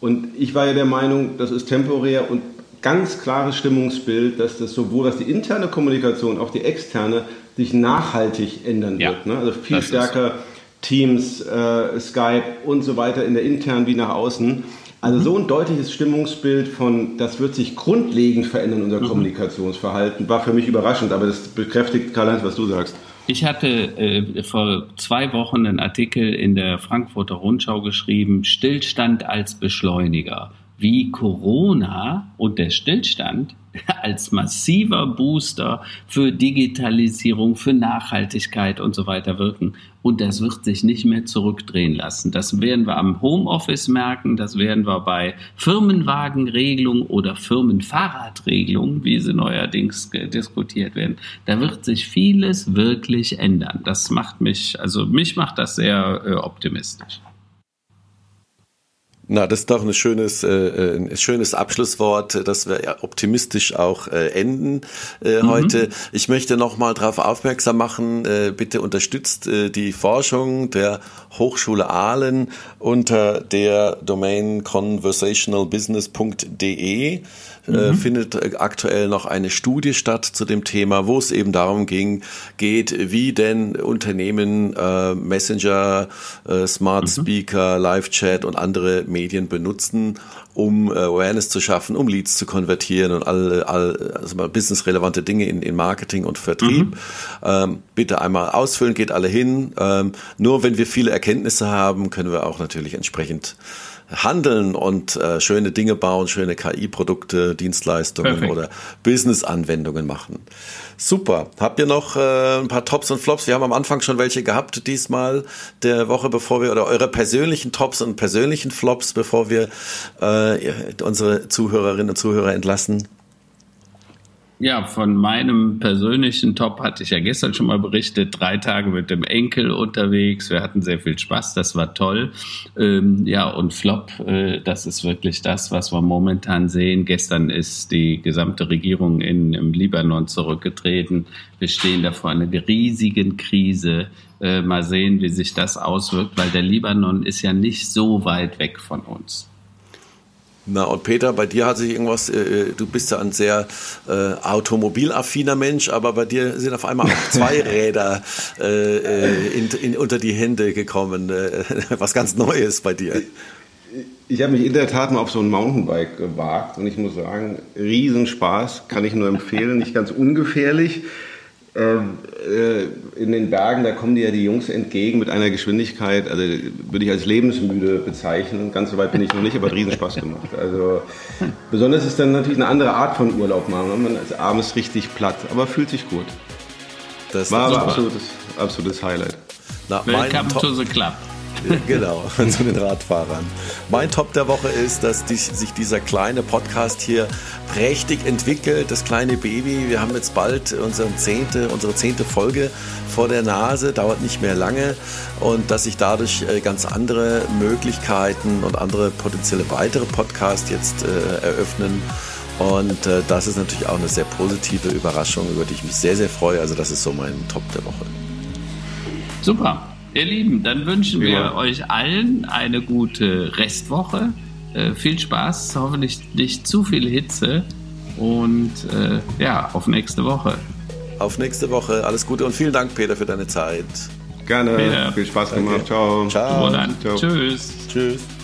Und ich war ja der Meinung, das ist temporär und ganz klares Stimmungsbild, dass das sowohl was die interne Kommunikation, auch die externe sich nachhaltig ändern ja, wird. Ne? Also viel stärker Teams, äh, Skype und so weiter in der internen wie nach außen. Also so ein deutliches Stimmungsbild von, das wird sich grundlegend verändern, unser mhm. Kommunikationsverhalten, war für mich überraschend, aber das bekräftigt Karl-Heinz, was du sagst. Ich hatte äh, vor zwei Wochen einen Artikel in der Frankfurter Rundschau geschrieben, Stillstand als Beschleuniger, wie Corona und der Stillstand als massiver Booster für Digitalisierung, für Nachhaltigkeit und so weiter wirken. Und das wird sich nicht mehr zurückdrehen lassen. Das werden wir am Homeoffice merken, das werden wir bei Firmenwagenregelungen oder Firmenfahrradregelungen, wie sie neuerdings diskutiert werden. Da wird sich vieles wirklich ändern. Das macht mich, also mich macht das sehr äh, optimistisch. Na, das ist doch ein schönes, äh, äh, ein schönes Abschlusswort, dass wir optimistisch auch äh, enden äh, mhm. heute. Ich möchte nochmal darauf aufmerksam machen, äh, bitte unterstützt äh, die Forschung der Hochschule Aalen unter der Domain conversationalbusiness.de. Äh, mhm. findet äh, aktuell noch eine Studie statt zu dem Thema, wo es eben darum ging, geht, wie denn Unternehmen äh, Messenger, äh, Smart mhm. Speaker, Live Chat und andere Medien benutzen, um äh, Awareness zu schaffen, um Leads zu konvertieren und alle, all, also mal businessrelevante Dinge in, in Marketing und Vertrieb. Mhm. Ähm, bitte einmal ausfüllen, geht alle hin. Ähm, nur wenn wir viele Erkenntnisse haben, können wir auch natürlich entsprechend handeln und äh, schöne Dinge bauen, schöne KI-Produkte, Dienstleistungen Perfekt. oder Business-Anwendungen machen. Super. Habt ihr noch äh, ein paar Tops und Flops? Wir haben am Anfang schon welche gehabt diesmal der Woche, bevor wir oder eure persönlichen Tops und persönlichen Flops, bevor wir äh, unsere Zuhörerinnen und Zuhörer entlassen. Ja, von meinem persönlichen Top hatte ich ja gestern schon mal berichtet. Drei Tage mit dem Enkel unterwegs. Wir hatten sehr viel Spaß. Das war toll. Ähm, ja, und Flop, äh, das ist wirklich das, was wir momentan sehen. Gestern ist die gesamte Regierung in, im Libanon zurückgetreten. Wir stehen da vor einer riesigen Krise. Äh, mal sehen, wie sich das auswirkt, weil der Libanon ist ja nicht so weit weg von uns. Na und Peter, bei dir hat sich irgendwas, äh, äh, du bist ja ein sehr äh, automobilaffiner Mensch, aber bei dir sind auf einmal auch zwei Räder äh, äh, in, in, unter die Hände gekommen. Äh, was ganz Neues bei dir. Ich habe mich in der Tat mal auf so ein Mountainbike gewagt und ich muss sagen, Riesenspaß, kann ich nur empfehlen, nicht ganz ungefährlich. Ähm, äh, in den Bergen, da kommen dir ja die Jungs entgegen mit einer Geschwindigkeit, also würde ich als lebensmüde bezeichnen. Ganz so weit bin ich noch nicht, aber hat Riesenspaß gemacht. Also besonders ist dann natürlich eine andere Art von Urlaub machen. Man ist abends richtig platt, aber fühlt sich gut. Das war aber absolutes, absolutes Highlight. Na, Welcome to the club. genau, zu den Radfahrern. Mein Top der Woche ist, dass die, sich dieser kleine Podcast hier prächtig entwickelt. Das kleine Baby. Wir haben jetzt bald unsere zehnte, unsere zehnte Folge vor der Nase. Dauert nicht mehr lange. Und dass sich dadurch äh, ganz andere Möglichkeiten und andere potenzielle weitere Podcasts jetzt äh, eröffnen. Und äh, das ist natürlich auch eine sehr positive Überraschung, über die ich mich sehr, sehr freue. Also das ist so mein Top der Woche. Super. Ihr Lieben, dann wünschen wir ja. euch allen eine gute Restwoche. Äh, viel Spaß, hoffentlich nicht zu viel Hitze und äh, ja, auf nächste Woche. Auf nächste Woche. Alles Gute und vielen Dank, Peter, für deine Zeit. Gerne. Peter. Viel Spaß gemacht. Ciao. Ciao. Ciao. Tschüss. Tschüss.